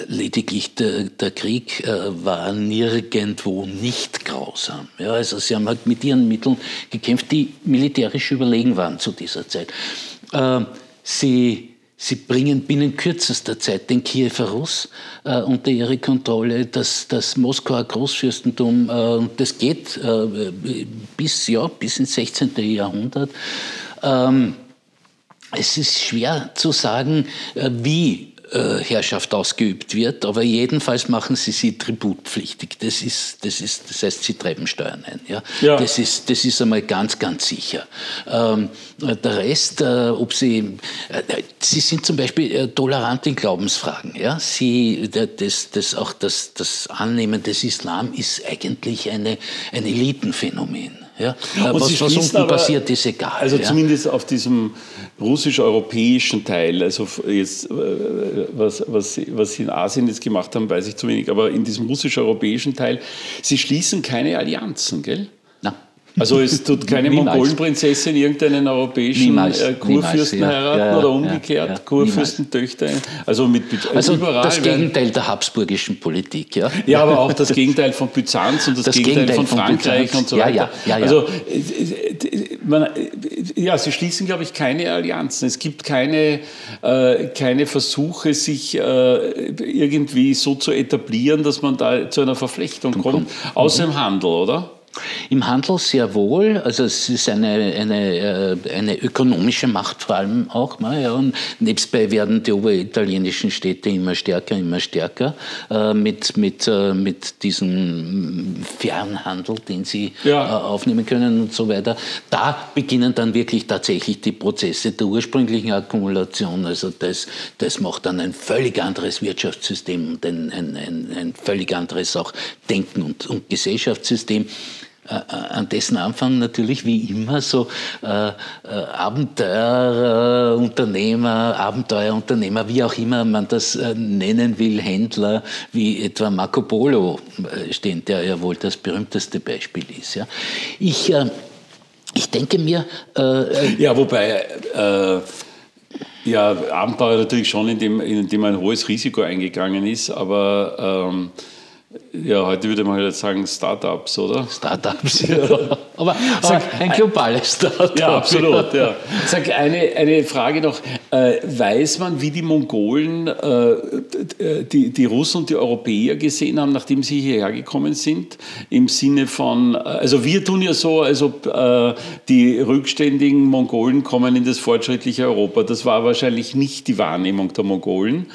Lediglich der, der Krieg war nirgendwo nicht grausam. Ja, also sie haben halt mit ihren Mitteln gekämpft, die militärisch überlegen waren zu dieser Zeit. Sie Sie bringen binnen kürzester Zeit den Kiewer Russ äh, unter ihre Kontrolle, das, das Moskauer Großfürstentum, äh, das geht äh, bis, ja, bis ins 16. Jahrhundert. Ähm, es ist schwer zu sagen, äh, wie äh, Herrschaft ausgeübt wird, aber jedenfalls machen sie sie tributpflichtig. Das ist, das ist, das heißt, sie treiben Steuern ein. Ja? ja. Das, ist, das ist einmal ganz, ganz sicher. Ähm, der Rest, äh, ob sie, äh, sie sind zum Beispiel tolerant in Glaubensfragen. Ja? Sie, das, das, auch das, das Annehmen des Islam ist eigentlich eine, ein Elitenphänomen. Ja? Und was, was unten aber, passiert, ist egal. Also ja? zumindest auf diesem russisch-europäischen Teil, also jetzt, äh, was, was, was Sie in Asien jetzt gemacht haben, weiß ich zu wenig, aber in diesem russisch-europäischen Teil, Sie schließen keine Allianzen, gell? Also es tut keine Mongolenprinzessin irgendeinen europäischen Niemals. Äh, Kurfürsten Niemals, heiraten ja, ja, oder umgekehrt, ja, Kurfürstentöchter. Also, mit, also überall das Gegenteil der habsburgischen Politik. Ja, ja aber auch das Gegenteil von Byzanz und das, das Gegenteil, Gegenteil, von, Frankreich Byzanz. und so weiter. Ja, ja, ja, Also man, ja, sie schließen, glaube ich, keine Allianzen. Es gibt keine, äh, keine Versuche, sich äh, irgendwie so zu etablieren, dass man da zu einer Verflechtung kommt, außer im Handel, oder? Im Handel sehr wohl, also es ist eine, eine, äh, eine ökonomische Macht vor allem auch. Ne, ja, und nebstbei werden die oberitalienischen Städte immer stärker, immer stärker äh, mit, mit, äh, mit diesem Fernhandel, den sie ja. äh, aufnehmen können und so weiter. Da beginnen dann wirklich tatsächlich die Prozesse der ursprünglichen Akkumulation. Also das, das macht dann ein völlig anderes Wirtschaftssystem und ein, ein, ein, ein völlig anderes auch Denken und, und Gesellschaftssystem. Äh, äh, an dessen Anfang natürlich wie immer so äh, äh, Abenteuerunternehmer, Abenteuerunternehmer, wie auch immer man das äh, nennen will, Händler, wie etwa Marco Polo äh, stehen, der ja wohl das berühmteste Beispiel ist. Ja. Ich, ich denke mir... ja, wobei... ja, Abenteuer natürlich schon, indem, indem ein hohes Risiko eingegangen ist, aber ähm, ja, heute würde man halt sagen Startups, oder? Startups, ja. aber, Sag, aber ein globales Startup. Ja, absolut. Ja. Sag eine, eine Frage noch. Äh, weiß man, wie die Mongolen äh, die, die Russen und die Europäer gesehen haben, nachdem sie hierher gekommen sind? Im Sinne von, äh, also wir tun ja so, als ob die rückständigen Mongolen kommen in das fortschrittliche Europa. Das war wahrscheinlich nicht die Wahrnehmung der Mongolen.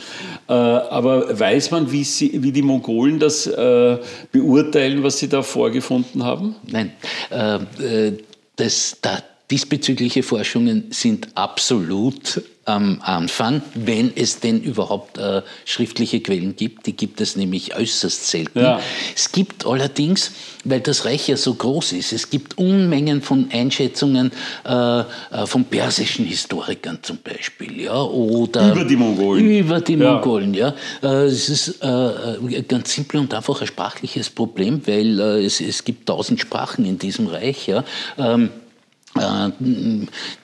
Aber weiß man, wie, sie, wie die Mongolen das äh, beurteilen, was Sie da vorgefunden haben? Nein, äh, äh, das, da, diesbezügliche Forschungen sind absolut am Anfang, wenn es denn überhaupt äh, schriftliche Quellen gibt. Die gibt es nämlich äußerst selten. Ja. Es gibt allerdings, weil das Reich ja so groß ist, es gibt Unmengen von Einschätzungen äh, äh von persischen Historikern zum Beispiel. Ja, oder über die Mongolen. Über die ja. Mongolen, ja. Äh, es ist äh, ganz simpel und einfach ein sprachliches Problem, weil äh, es, es gibt tausend Sprachen in diesem Reich. Ja. Ähm, äh,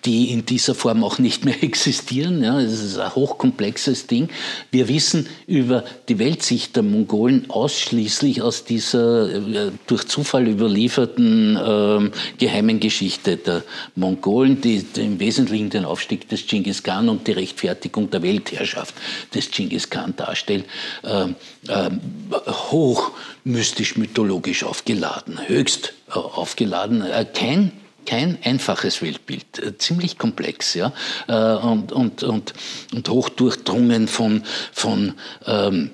die in dieser Form auch nicht mehr existieren. Ja, es ist ein hochkomplexes Ding. Wir wissen über die Weltsicht der Mongolen ausschließlich aus dieser äh, durch Zufall überlieferten äh, geheimen Geschichte der Mongolen, die, die, im Wesentlichen den Aufstieg des Genghis Khan und die Rechtfertigung der Weltherrschaft des Genghis Khan darstellt. Äh, äh hoch mystisch-mythologisch aufgeladen, höchst äh, aufgeladen. kein kein einfaches Weltbild, äh, ziemlich komplex ja? Äh, und, und, und, und hoch durchdrungen von, von ähm,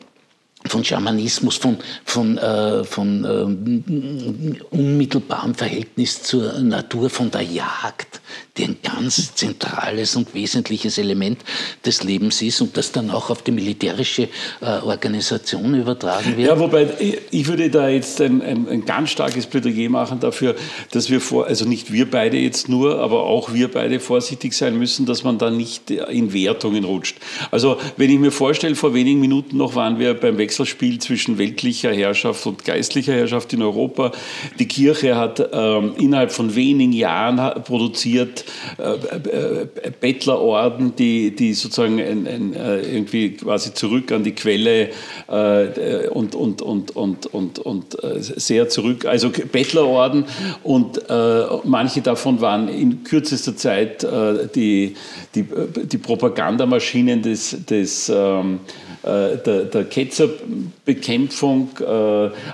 von Schamanismus, von, von, äh, von äh, unmittelbarem Verhältnis zur Natur, von der Jagd, die ein ganz zentrales und wesentliches Element des Lebens ist und das dann auch auf die militärische äh, Organisation übertragen wird. Ja, wobei ich würde da jetzt ein, ein, ein, ganz starkes Plädoyer machen dafür, dass wir vor, also nicht wir beide jetzt nur, aber auch wir beide vorsichtig sein müssen, dass man da nicht in Wertungen rutscht. Also wenn ich mir vorstelle, vor wenigen Minuten noch waren wir beim Wechselspiel zwischen weltlicher Herrschaft und geistlicher Herrschaft in Europa. Die Kirche hat ähm, innerhalb von wenigen Jahren produziert Bettlerorden, die, die sozusagen ein, ein, äh, irgendwie quasi zurück an die Quelle äh, und, und, und, und, und, und äh, sehr zurück, also Bettlerorden und äh, manche davon waren in kürzester Zeit die, die, die Propagandamaschinen des, des ähm, der, der Ketzerbekämpfung.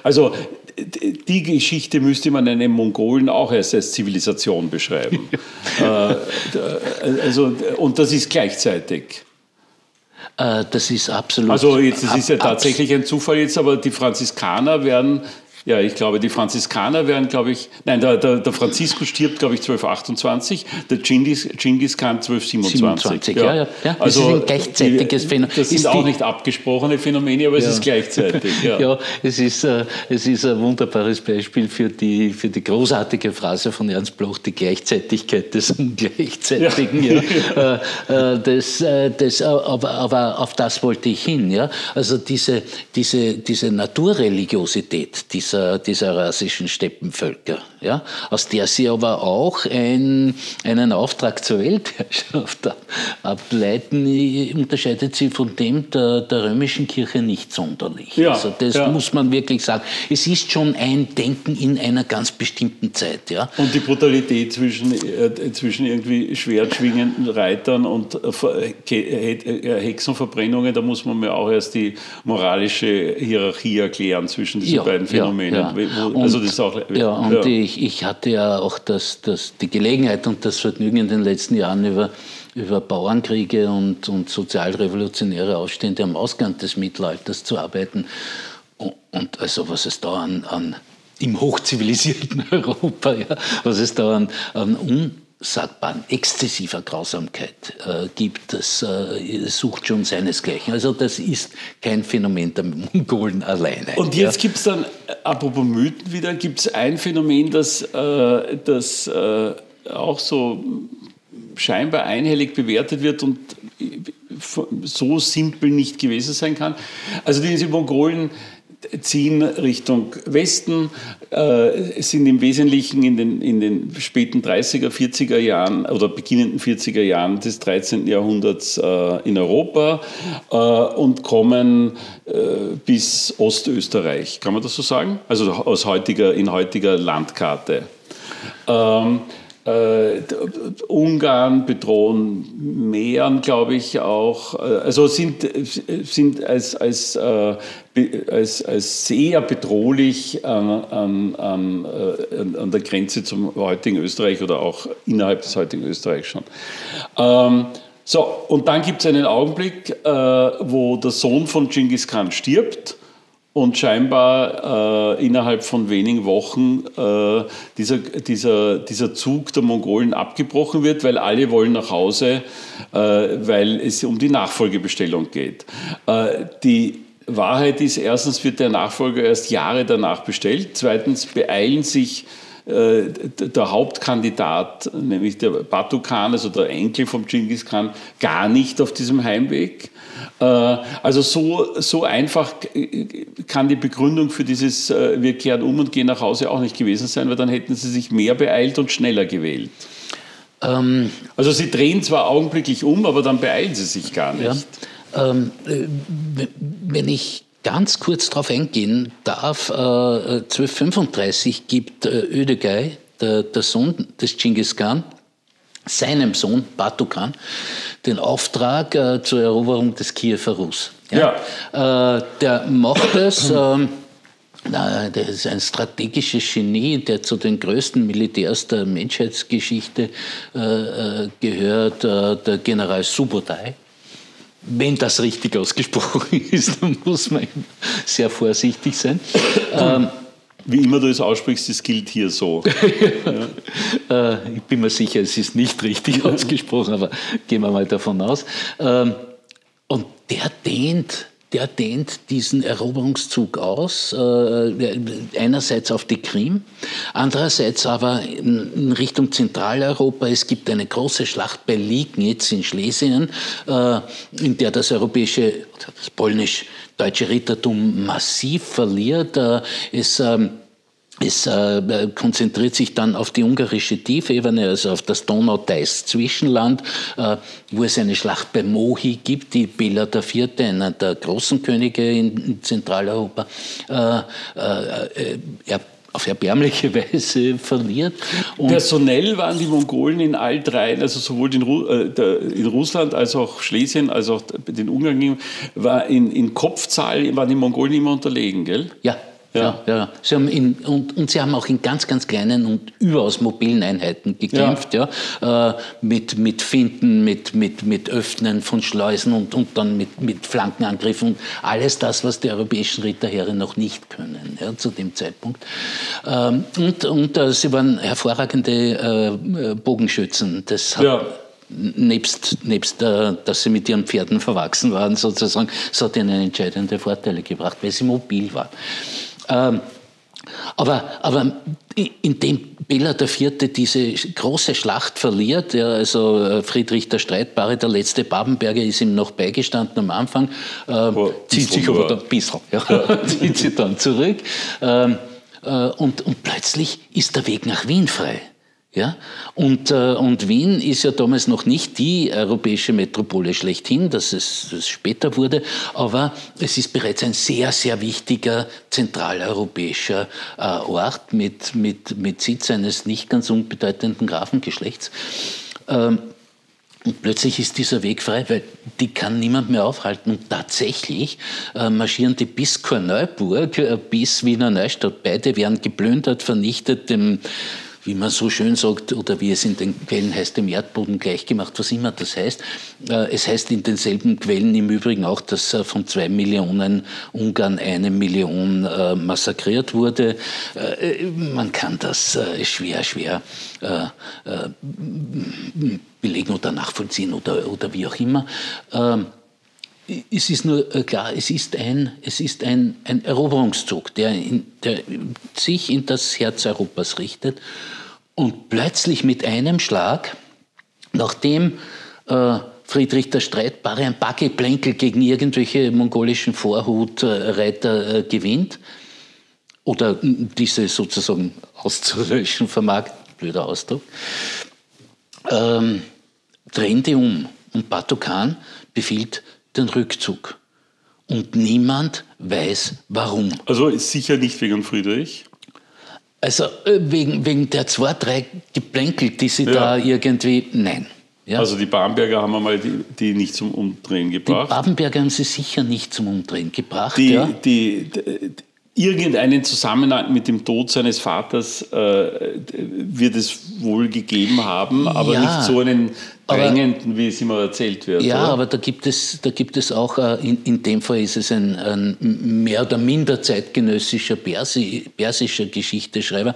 also die Geschichte müsste man einem Mongolen auch erst als Zivilisation beschreiben. äh, also, und das ist gleichzeitig. Äh, das ist absolut. Also jetzt, das ist ja tatsächlich ein Zufall jetzt, aber die Franziskaner werden ja, ich glaube, die Franziskaner werden, glaube ich, nein, der, der, der Franziskus stirbt, glaube ich, 1228, der Genghis, Genghis Khan 1227. 27, ja, ja. ja. Also, das ist ein gleichzeitiges Phänomen. Das sind auch nicht abgesprochene Phänomene, aber ja. es ist gleichzeitig. Ja, ja es, ist, äh, es ist ein wunderbares Beispiel für die, für die großartige Phrase von Ernst Bloch, die Gleichzeitigkeit des Ungleichzeitigen. Ja. ja. Äh, äh, das, äh, das, aber, aber auf das wollte ich hin. Ja? Also diese, diese, diese Naturreligiosität, dieser dieser, dieser rassischen Steppenvölker, ja, aus der sie aber auch ein, einen Auftrag zur Weltherrschaft ableiten, unterscheidet sie von dem der, der römischen Kirche nicht sonderlich. Ja, also das ja. muss man wirklich sagen. Es ist schon ein Denken in einer ganz bestimmten Zeit. Ja. Und die Brutalität zwischen, äh, zwischen irgendwie schwertschwingenden Reitern und äh, äh, Hexenverbrennungen, da muss man mir auch erst die moralische Hierarchie erklären zwischen diesen ja, beiden Phänomenen. Phänomen. Ja. Wo, also das auch, ja, und ja. Ich, ich hatte ja auch das, das, die Gelegenheit und das Vergnügen in den letzten Jahren über, über Bauernkriege und, und sozialrevolutionäre Aufstände am Ausgang des Mittelalters zu arbeiten. Und, und also was es da an, an im hochzivilisierten Europa, ja, was es da an, an un unsagbaren, exzessiver Grausamkeit äh, gibt, das äh, sucht schon seinesgleichen. Also das ist kein Phänomen der Mongolen alleine. Und jetzt ja. gibt es dann, äh, apropos Mythen wieder, gibt es ein Phänomen, das, äh, das äh, auch so scheinbar einhellig bewertet wird und so simpel nicht gewesen sein kann. Also diese Mongolen ziehen Richtung Westen, äh, sind im Wesentlichen in den, in den späten 30er, 40er Jahren oder beginnenden 40er Jahren des 13. Jahrhunderts äh, in Europa äh, und kommen äh, bis Ostösterreich. Kann man das so sagen? Also aus heutiger, in heutiger Landkarte. Ähm, äh, Ungarn bedrohen Mähren, glaube ich, auch. Äh, also sind, sind als, als, äh, als, als sehr bedrohlich an, an, an, äh, an der Grenze zum heutigen Österreich oder auch innerhalb des heutigen Österreichs schon. Ähm, so, und dann gibt es einen Augenblick, äh, wo der Sohn von Genghis Khan stirbt und scheinbar äh, innerhalb von wenigen Wochen äh, dieser, dieser, dieser Zug der Mongolen abgebrochen wird, weil alle wollen nach Hause, äh, weil es um die Nachfolgebestellung geht. Äh, die Wahrheit ist, erstens wird der Nachfolger erst Jahre danach bestellt, zweitens beeilen sich äh, der Hauptkandidat, nämlich der Batu Khan, also der Enkel vom Genghis Khan, gar nicht auf diesem Heimweg. Äh, also so, so einfach kann die Begründung für dieses äh, Wir kehren um und gehen nach Hause auch nicht gewesen sein, weil dann hätten sie sich mehr beeilt und schneller gewählt. Ähm, also sie drehen zwar augenblicklich um, aber dann beeilen sie sich gar nicht. Ja, ähm, äh, wenn ich ganz kurz darauf eingehen darf, äh, 1235 gibt äh, Ödegay, der, der Sohn des Genghis Khan, seinem Sohn Batu Khan den Auftrag äh, zur Eroberung des Kiewer Rus. Ja? ja. Äh, der macht es. Äh, der ist ein strategisches Genie, der zu den größten Militärs der Menschheitsgeschichte äh, äh, gehört, äh, der General Subotai. Wenn das richtig ausgesprochen ist, dann muss man sehr vorsichtig sein. ähm, wie immer du es aussprichst, das gilt hier so. ja. äh, ich bin mir sicher, es ist nicht richtig ausgesprochen, aber gehen wir mal davon aus. Ähm, und der dehnt der dehnt diesen Eroberungszug aus, äh, einerseits auf die Krim, andererseits aber in Richtung Zentraleuropa. Es gibt eine große Schlacht bei Liegnitz in Schlesien, äh, in der das europäische, das polnisch-deutsche Rittertum massiv verliert. Äh, es ähm, es äh, konzentriert sich dann auf die ungarische Tiefebene, also auf das Donau-Theiß-Zwischenland, äh, wo es eine Schlacht bei Mohi gibt, die Bela IV., einer der großen Könige in Zentraleuropa, äh, äh er auf erbärmliche Weise verliert. Und Personell waren die Mongolen in all drei, also sowohl in, Ru äh, in, Russland als auch Schlesien, als auch den Ungarn, war in, in Kopfzahl waren die Mongolen immer unterlegen, gell? Ja, ja. ja, ja. Sie haben in, und, und sie haben auch in ganz, ganz kleinen und überaus mobilen Einheiten gekämpft, ja. ja äh, mit, mit Finden, mit, mit, mit Öffnen von Schleusen und, und dann mit, mit Flankenangriffen und alles das, was die europäischen Ritterheere noch nicht können ja, zu dem Zeitpunkt. Ähm, und und äh, sie waren hervorragende äh, Bogenschützen. Das hat, ja nebst, nebst äh, dass sie mit ihren Pferden verwachsen waren, sozusagen, das hat ihnen entscheidende Vorteile gebracht, weil sie mobil waren. Ähm, aber, aber indem Bela IV. diese große Schlacht verliert, ja, also äh, Friedrich der Streitbare, der letzte Babenberger, ist ihm noch beigestanden am Anfang, äh, zieht sich aber dann ein bisschen, ja, zieht sich dann zurück ähm, äh, und, und plötzlich ist der Weg nach Wien frei. Ja? Und, äh, und Wien ist ja damals noch nicht die europäische Metropole schlechthin, dass es, es später wurde, aber es ist bereits ein sehr, sehr wichtiger zentraleuropäischer äh, Ort mit, mit, mit Sitz eines nicht ganz unbedeutenden Grafengeschlechts. Ähm, und plötzlich ist dieser Weg frei, weil die kann niemand mehr aufhalten. Und tatsächlich äh, marschieren die bis Korneuburg, äh, bis Wiener Neustadt. Beide werden geplündert, vernichtet, dem wie man so schön sagt, oder wie es in den Quellen heißt, dem Erdboden gleichgemacht, was immer das heißt. Äh, es heißt in denselben Quellen im Übrigen auch, dass äh, von zwei Millionen Ungarn eine Million äh, massakriert wurde. Man kann das schwer, schwer belegen oder nachvollziehen oder, oder wie auch immer. Es ist nur klar, es ist ein, es ist ein, ein Eroberungszug, der, in, der sich in das Herz Europas richtet. Und plötzlich mit einem Schlag, nachdem äh, Friedrich der Streitbare ein paar Geplänkel gegen irgendwelche mongolischen Vorhutreiter äh, gewinnt oder diese sozusagen auszulöschen vermag, blöder Ausdruck, ähm, drehen die um. Und Batukan befiehlt den Rückzug. Und niemand weiß warum. Also sicher nicht wegen Friedrich? Also äh, wegen, wegen der zwei, drei Geplänkel, die sie ja. da irgendwie. Nein. Ja? Also die Bamberger haben einmal die, die nicht zum Umdrehen gebracht. Die Babenberger haben sie sicher nicht zum Umdrehen gebracht. Die, ja? die, die, irgendeinen Zusammenhang mit dem Tod seines Vaters äh, wird es wohl gegeben haben, aber ja, nicht so einen drängenden, wie es immer erzählt wird. Ja, oder? aber da gibt es, da gibt es auch, äh, in, in dem Fall ist es ein, ein mehr oder minder zeitgenössischer Persi, persischer Geschichteschreiber,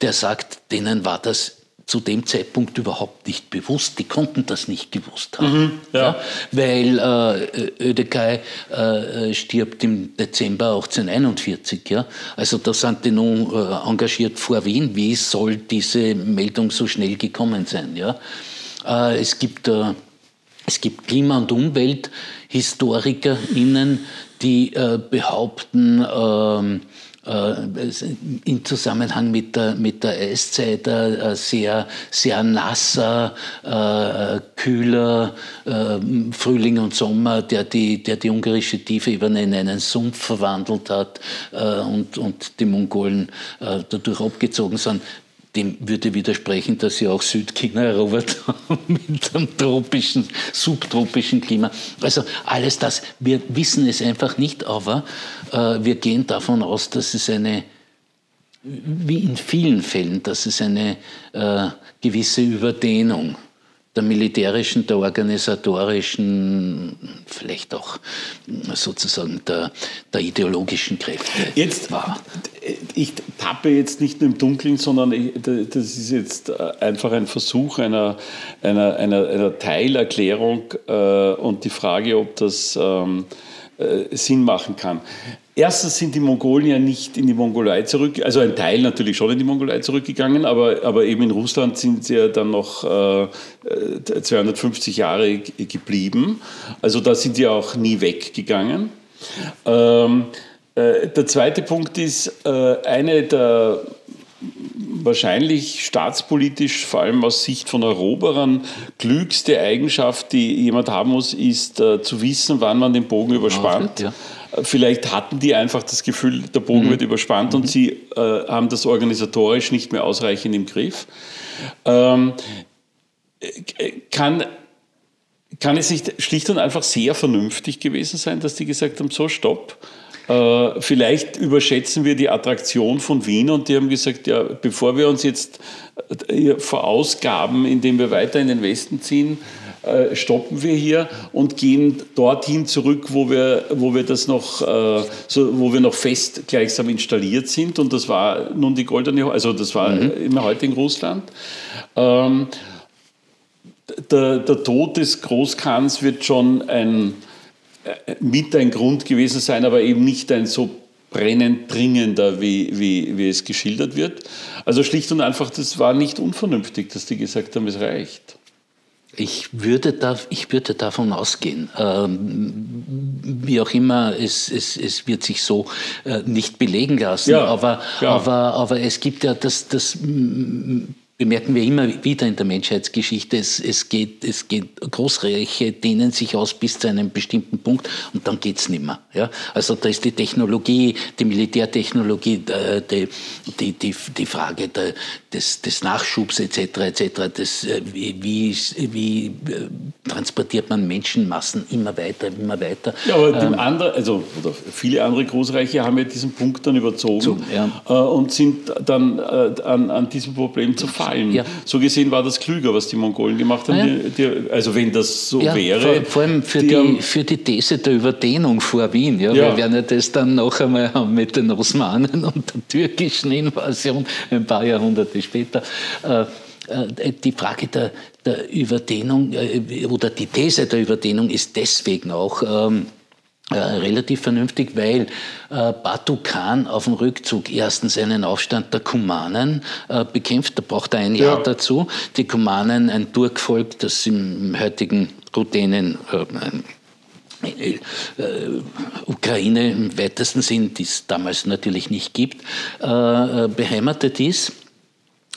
der sagt, denen war das zu dem Zeitpunkt überhaupt nicht bewusst. Die konnten das nicht gewusst haben. Mhm, ja. ja. weil äh, Ödekai äh, stirbt im Dezember 1841. Ja? Also da sind die nun äh, engagiert vor Wien. Wie soll diese Meldung so schnell gekommen sein? Ja? Äh, es gibt äh, es gibt Klima- und UmwelthistorikerInnen, die äh, behaupten, ähm, äh, im Zusammenhang mit der, mit der Eiszeit äh, sehr, sehr nasser, äh, kühler Frühling und Sommer, der die, der die ungarische Tiefebene in einen Sumpf verwandelt hat und, und die Mongolen dadurch abgezogen sind dem würde widersprechen, dass sie auch Südchina erobert haben mit einem tropischen, subtropischen Klima. Also alles das, wir wissen es einfach nicht, aber äh, wir gehen davon aus, dass es eine, wie in vielen Fällen, dass es eine äh, gewisse Überdehnung der militärischen, der organisatorischen, vielleicht auch sozusagen der, der ideologischen Kräfte jetzt, war. Ich tappe jetzt nicht nur im Dunkeln, sondern ich, das ist jetzt einfach ein Versuch einer, einer, einer, einer Teilerklärung äh, und die Frage, ob das ähm, äh, Sinn machen kann. Erstens sind die Mongolen ja nicht in die Mongolei zurück, also ein Teil natürlich schon in die Mongolei zurückgegangen, aber, aber eben in Russland sind sie ja dann noch äh, 250 Jahre geblieben. Also da sind die auch nie weggegangen. Ähm, äh, der zweite Punkt ist, äh, eine der wahrscheinlich staatspolitisch, vor allem aus Sicht von Eroberern, klügste Eigenschaft, die jemand haben muss, ist äh, zu wissen, wann man den Bogen überspannt. Ja. Vielleicht hatten die einfach das Gefühl, der Bogen mhm. wird überspannt mhm. und sie äh, haben das organisatorisch nicht mehr ausreichend im Griff. Ähm, kann, kann es nicht schlicht und einfach sehr vernünftig gewesen sein, dass die gesagt haben, so stopp, äh, vielleicht überschätzen wir die Attraktion von Wien und die haben gesagt, ja, bevor wir uns jetzt äh, verausgaben, indem wir weiter in den Westen ziehen, äh, stoppen wir hier und gehen dorthin zurück, wo wir, wo wir das noch, äh, so, wo wir noch fest gleichsam installiert sind. Und das war nun die goldene, also das war mhm. im heutigen Russland. Ähm, der, der Tod des Großkhans wird schon ein mit ein Grund gewesen sein, aber eben nicht ein so brennend dringender, wie, wie, wie es geschildert wird. Also schlicht und einfach, das war nicht unvernünftig, dass die gesagt haben, es reicht. Ich würde, da, ich würde davon ausgehen. Ähm, wie auch immer, es, es, es wird sich so äh, nicht belegen lassen. Ja, aber, ja. aber, aber es gibt ja das, das bemerken wir immer wieder in der Menschheitsgeschichte, es, es, geht, es geht, Großreiche dehnen sich aus bis zu einem bestimmten Punkt und dann geht's nicht mehr. Ja? Also da ist die Technologie, die Militärtechnologie, äh, die, die, die, die Frage der, des, des Nachschubs etc. etc. Das, äh, wie, wie, wie äh, transportiert man Menschenmassen immer weiter, immer weiter. Ja, aber ähm, andere, also, viele andere Großreiche haben ja diesen Punkt dann überzogen so, ja. und sind dann an, an diesem Problem zerfallen zahlen. Ja. So gesehen war das klüger, was die Mongolen gemacht haben. Ja. Die, die, also wenn das so ja, wäre. Vor, vor allem für die, die, für die These der Überdehnung vor Wien. Ja, Wir werden ja das dann noch einmal haben mit den Osmanen und der türkischen Invasion ein paar Jahrhunderte später. Äh, äh, die Frage der, der Überdehnung äh, oder die These der Überdehnung ist deswegen auch ähm, äh, relativ vernünftig, weil äh, Batu Khan auf dem Rückzug erstens einen Aufstand der Kumanen äh, bekämpft, da braucht er ein Jahr ja. dazu. Die Kumanen, ein Turkvolk, das im heutigen Ruthenen äh, äh, Ukraine im weitesten Sinn, die es damals natürlich nicht gibt, beheimatet ist.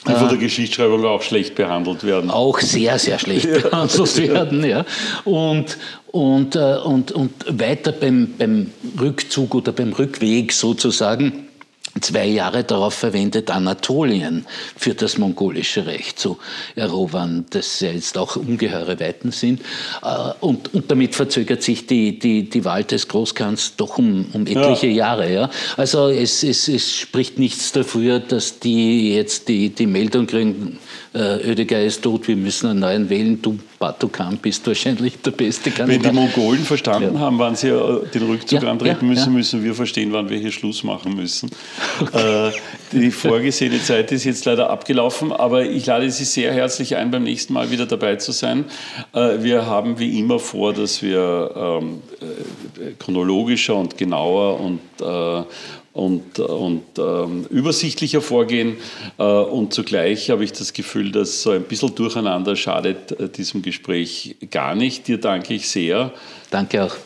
Die von der Geschichtsschreibung auch schlecht behandelt werden. Auch sehr, sehr schlecht ja. behandelt werden, ja. Und, und, äh, und, und weiter beim, beim Rückzug oder beim Rückweg sozusagen zwei Jahre darauf verwendet, Anatolien für das mongolische Reich zu erobern, das ja jetzt auch ungeheure Weiten sind. Äh, und, und damit verzögert sich die, die, die Wahl des Großkans doch um, um etliche ja. Jahre. Ja? Also es, es, es spricht nichts dafür, dass die jetzt die, die Meldung kriegen, äh, Oedegaard ist tot, wir müssen einen neuen wählen, du Batukan bist wahrscheinlich der beste Kandidat. Wenn die Mongolen verstanden ja. haben, wann sie äh, den Rückzug ja, antreten müssen, müssen wir verstehen, wann wir hier Schluss machen müssen. Okay. Äh, die vorgesehene Zeit ist jetzt leider abgelaufen, aber ich lade Sie sehr herzlich ein, beim nächsten Mal wieder dabei zu sein. Äh, wir haben wie immer vor, dass wir ähm, chronologischer und genauer und und, und ähm, übersichtlicher vorgehen. Äh, und zugleich habe ich das Gefühl, dass so ein bisschen Durcheinander schadet äh, diesem Gespräch gar nicht. Dir danke ich sehr. Danke auch.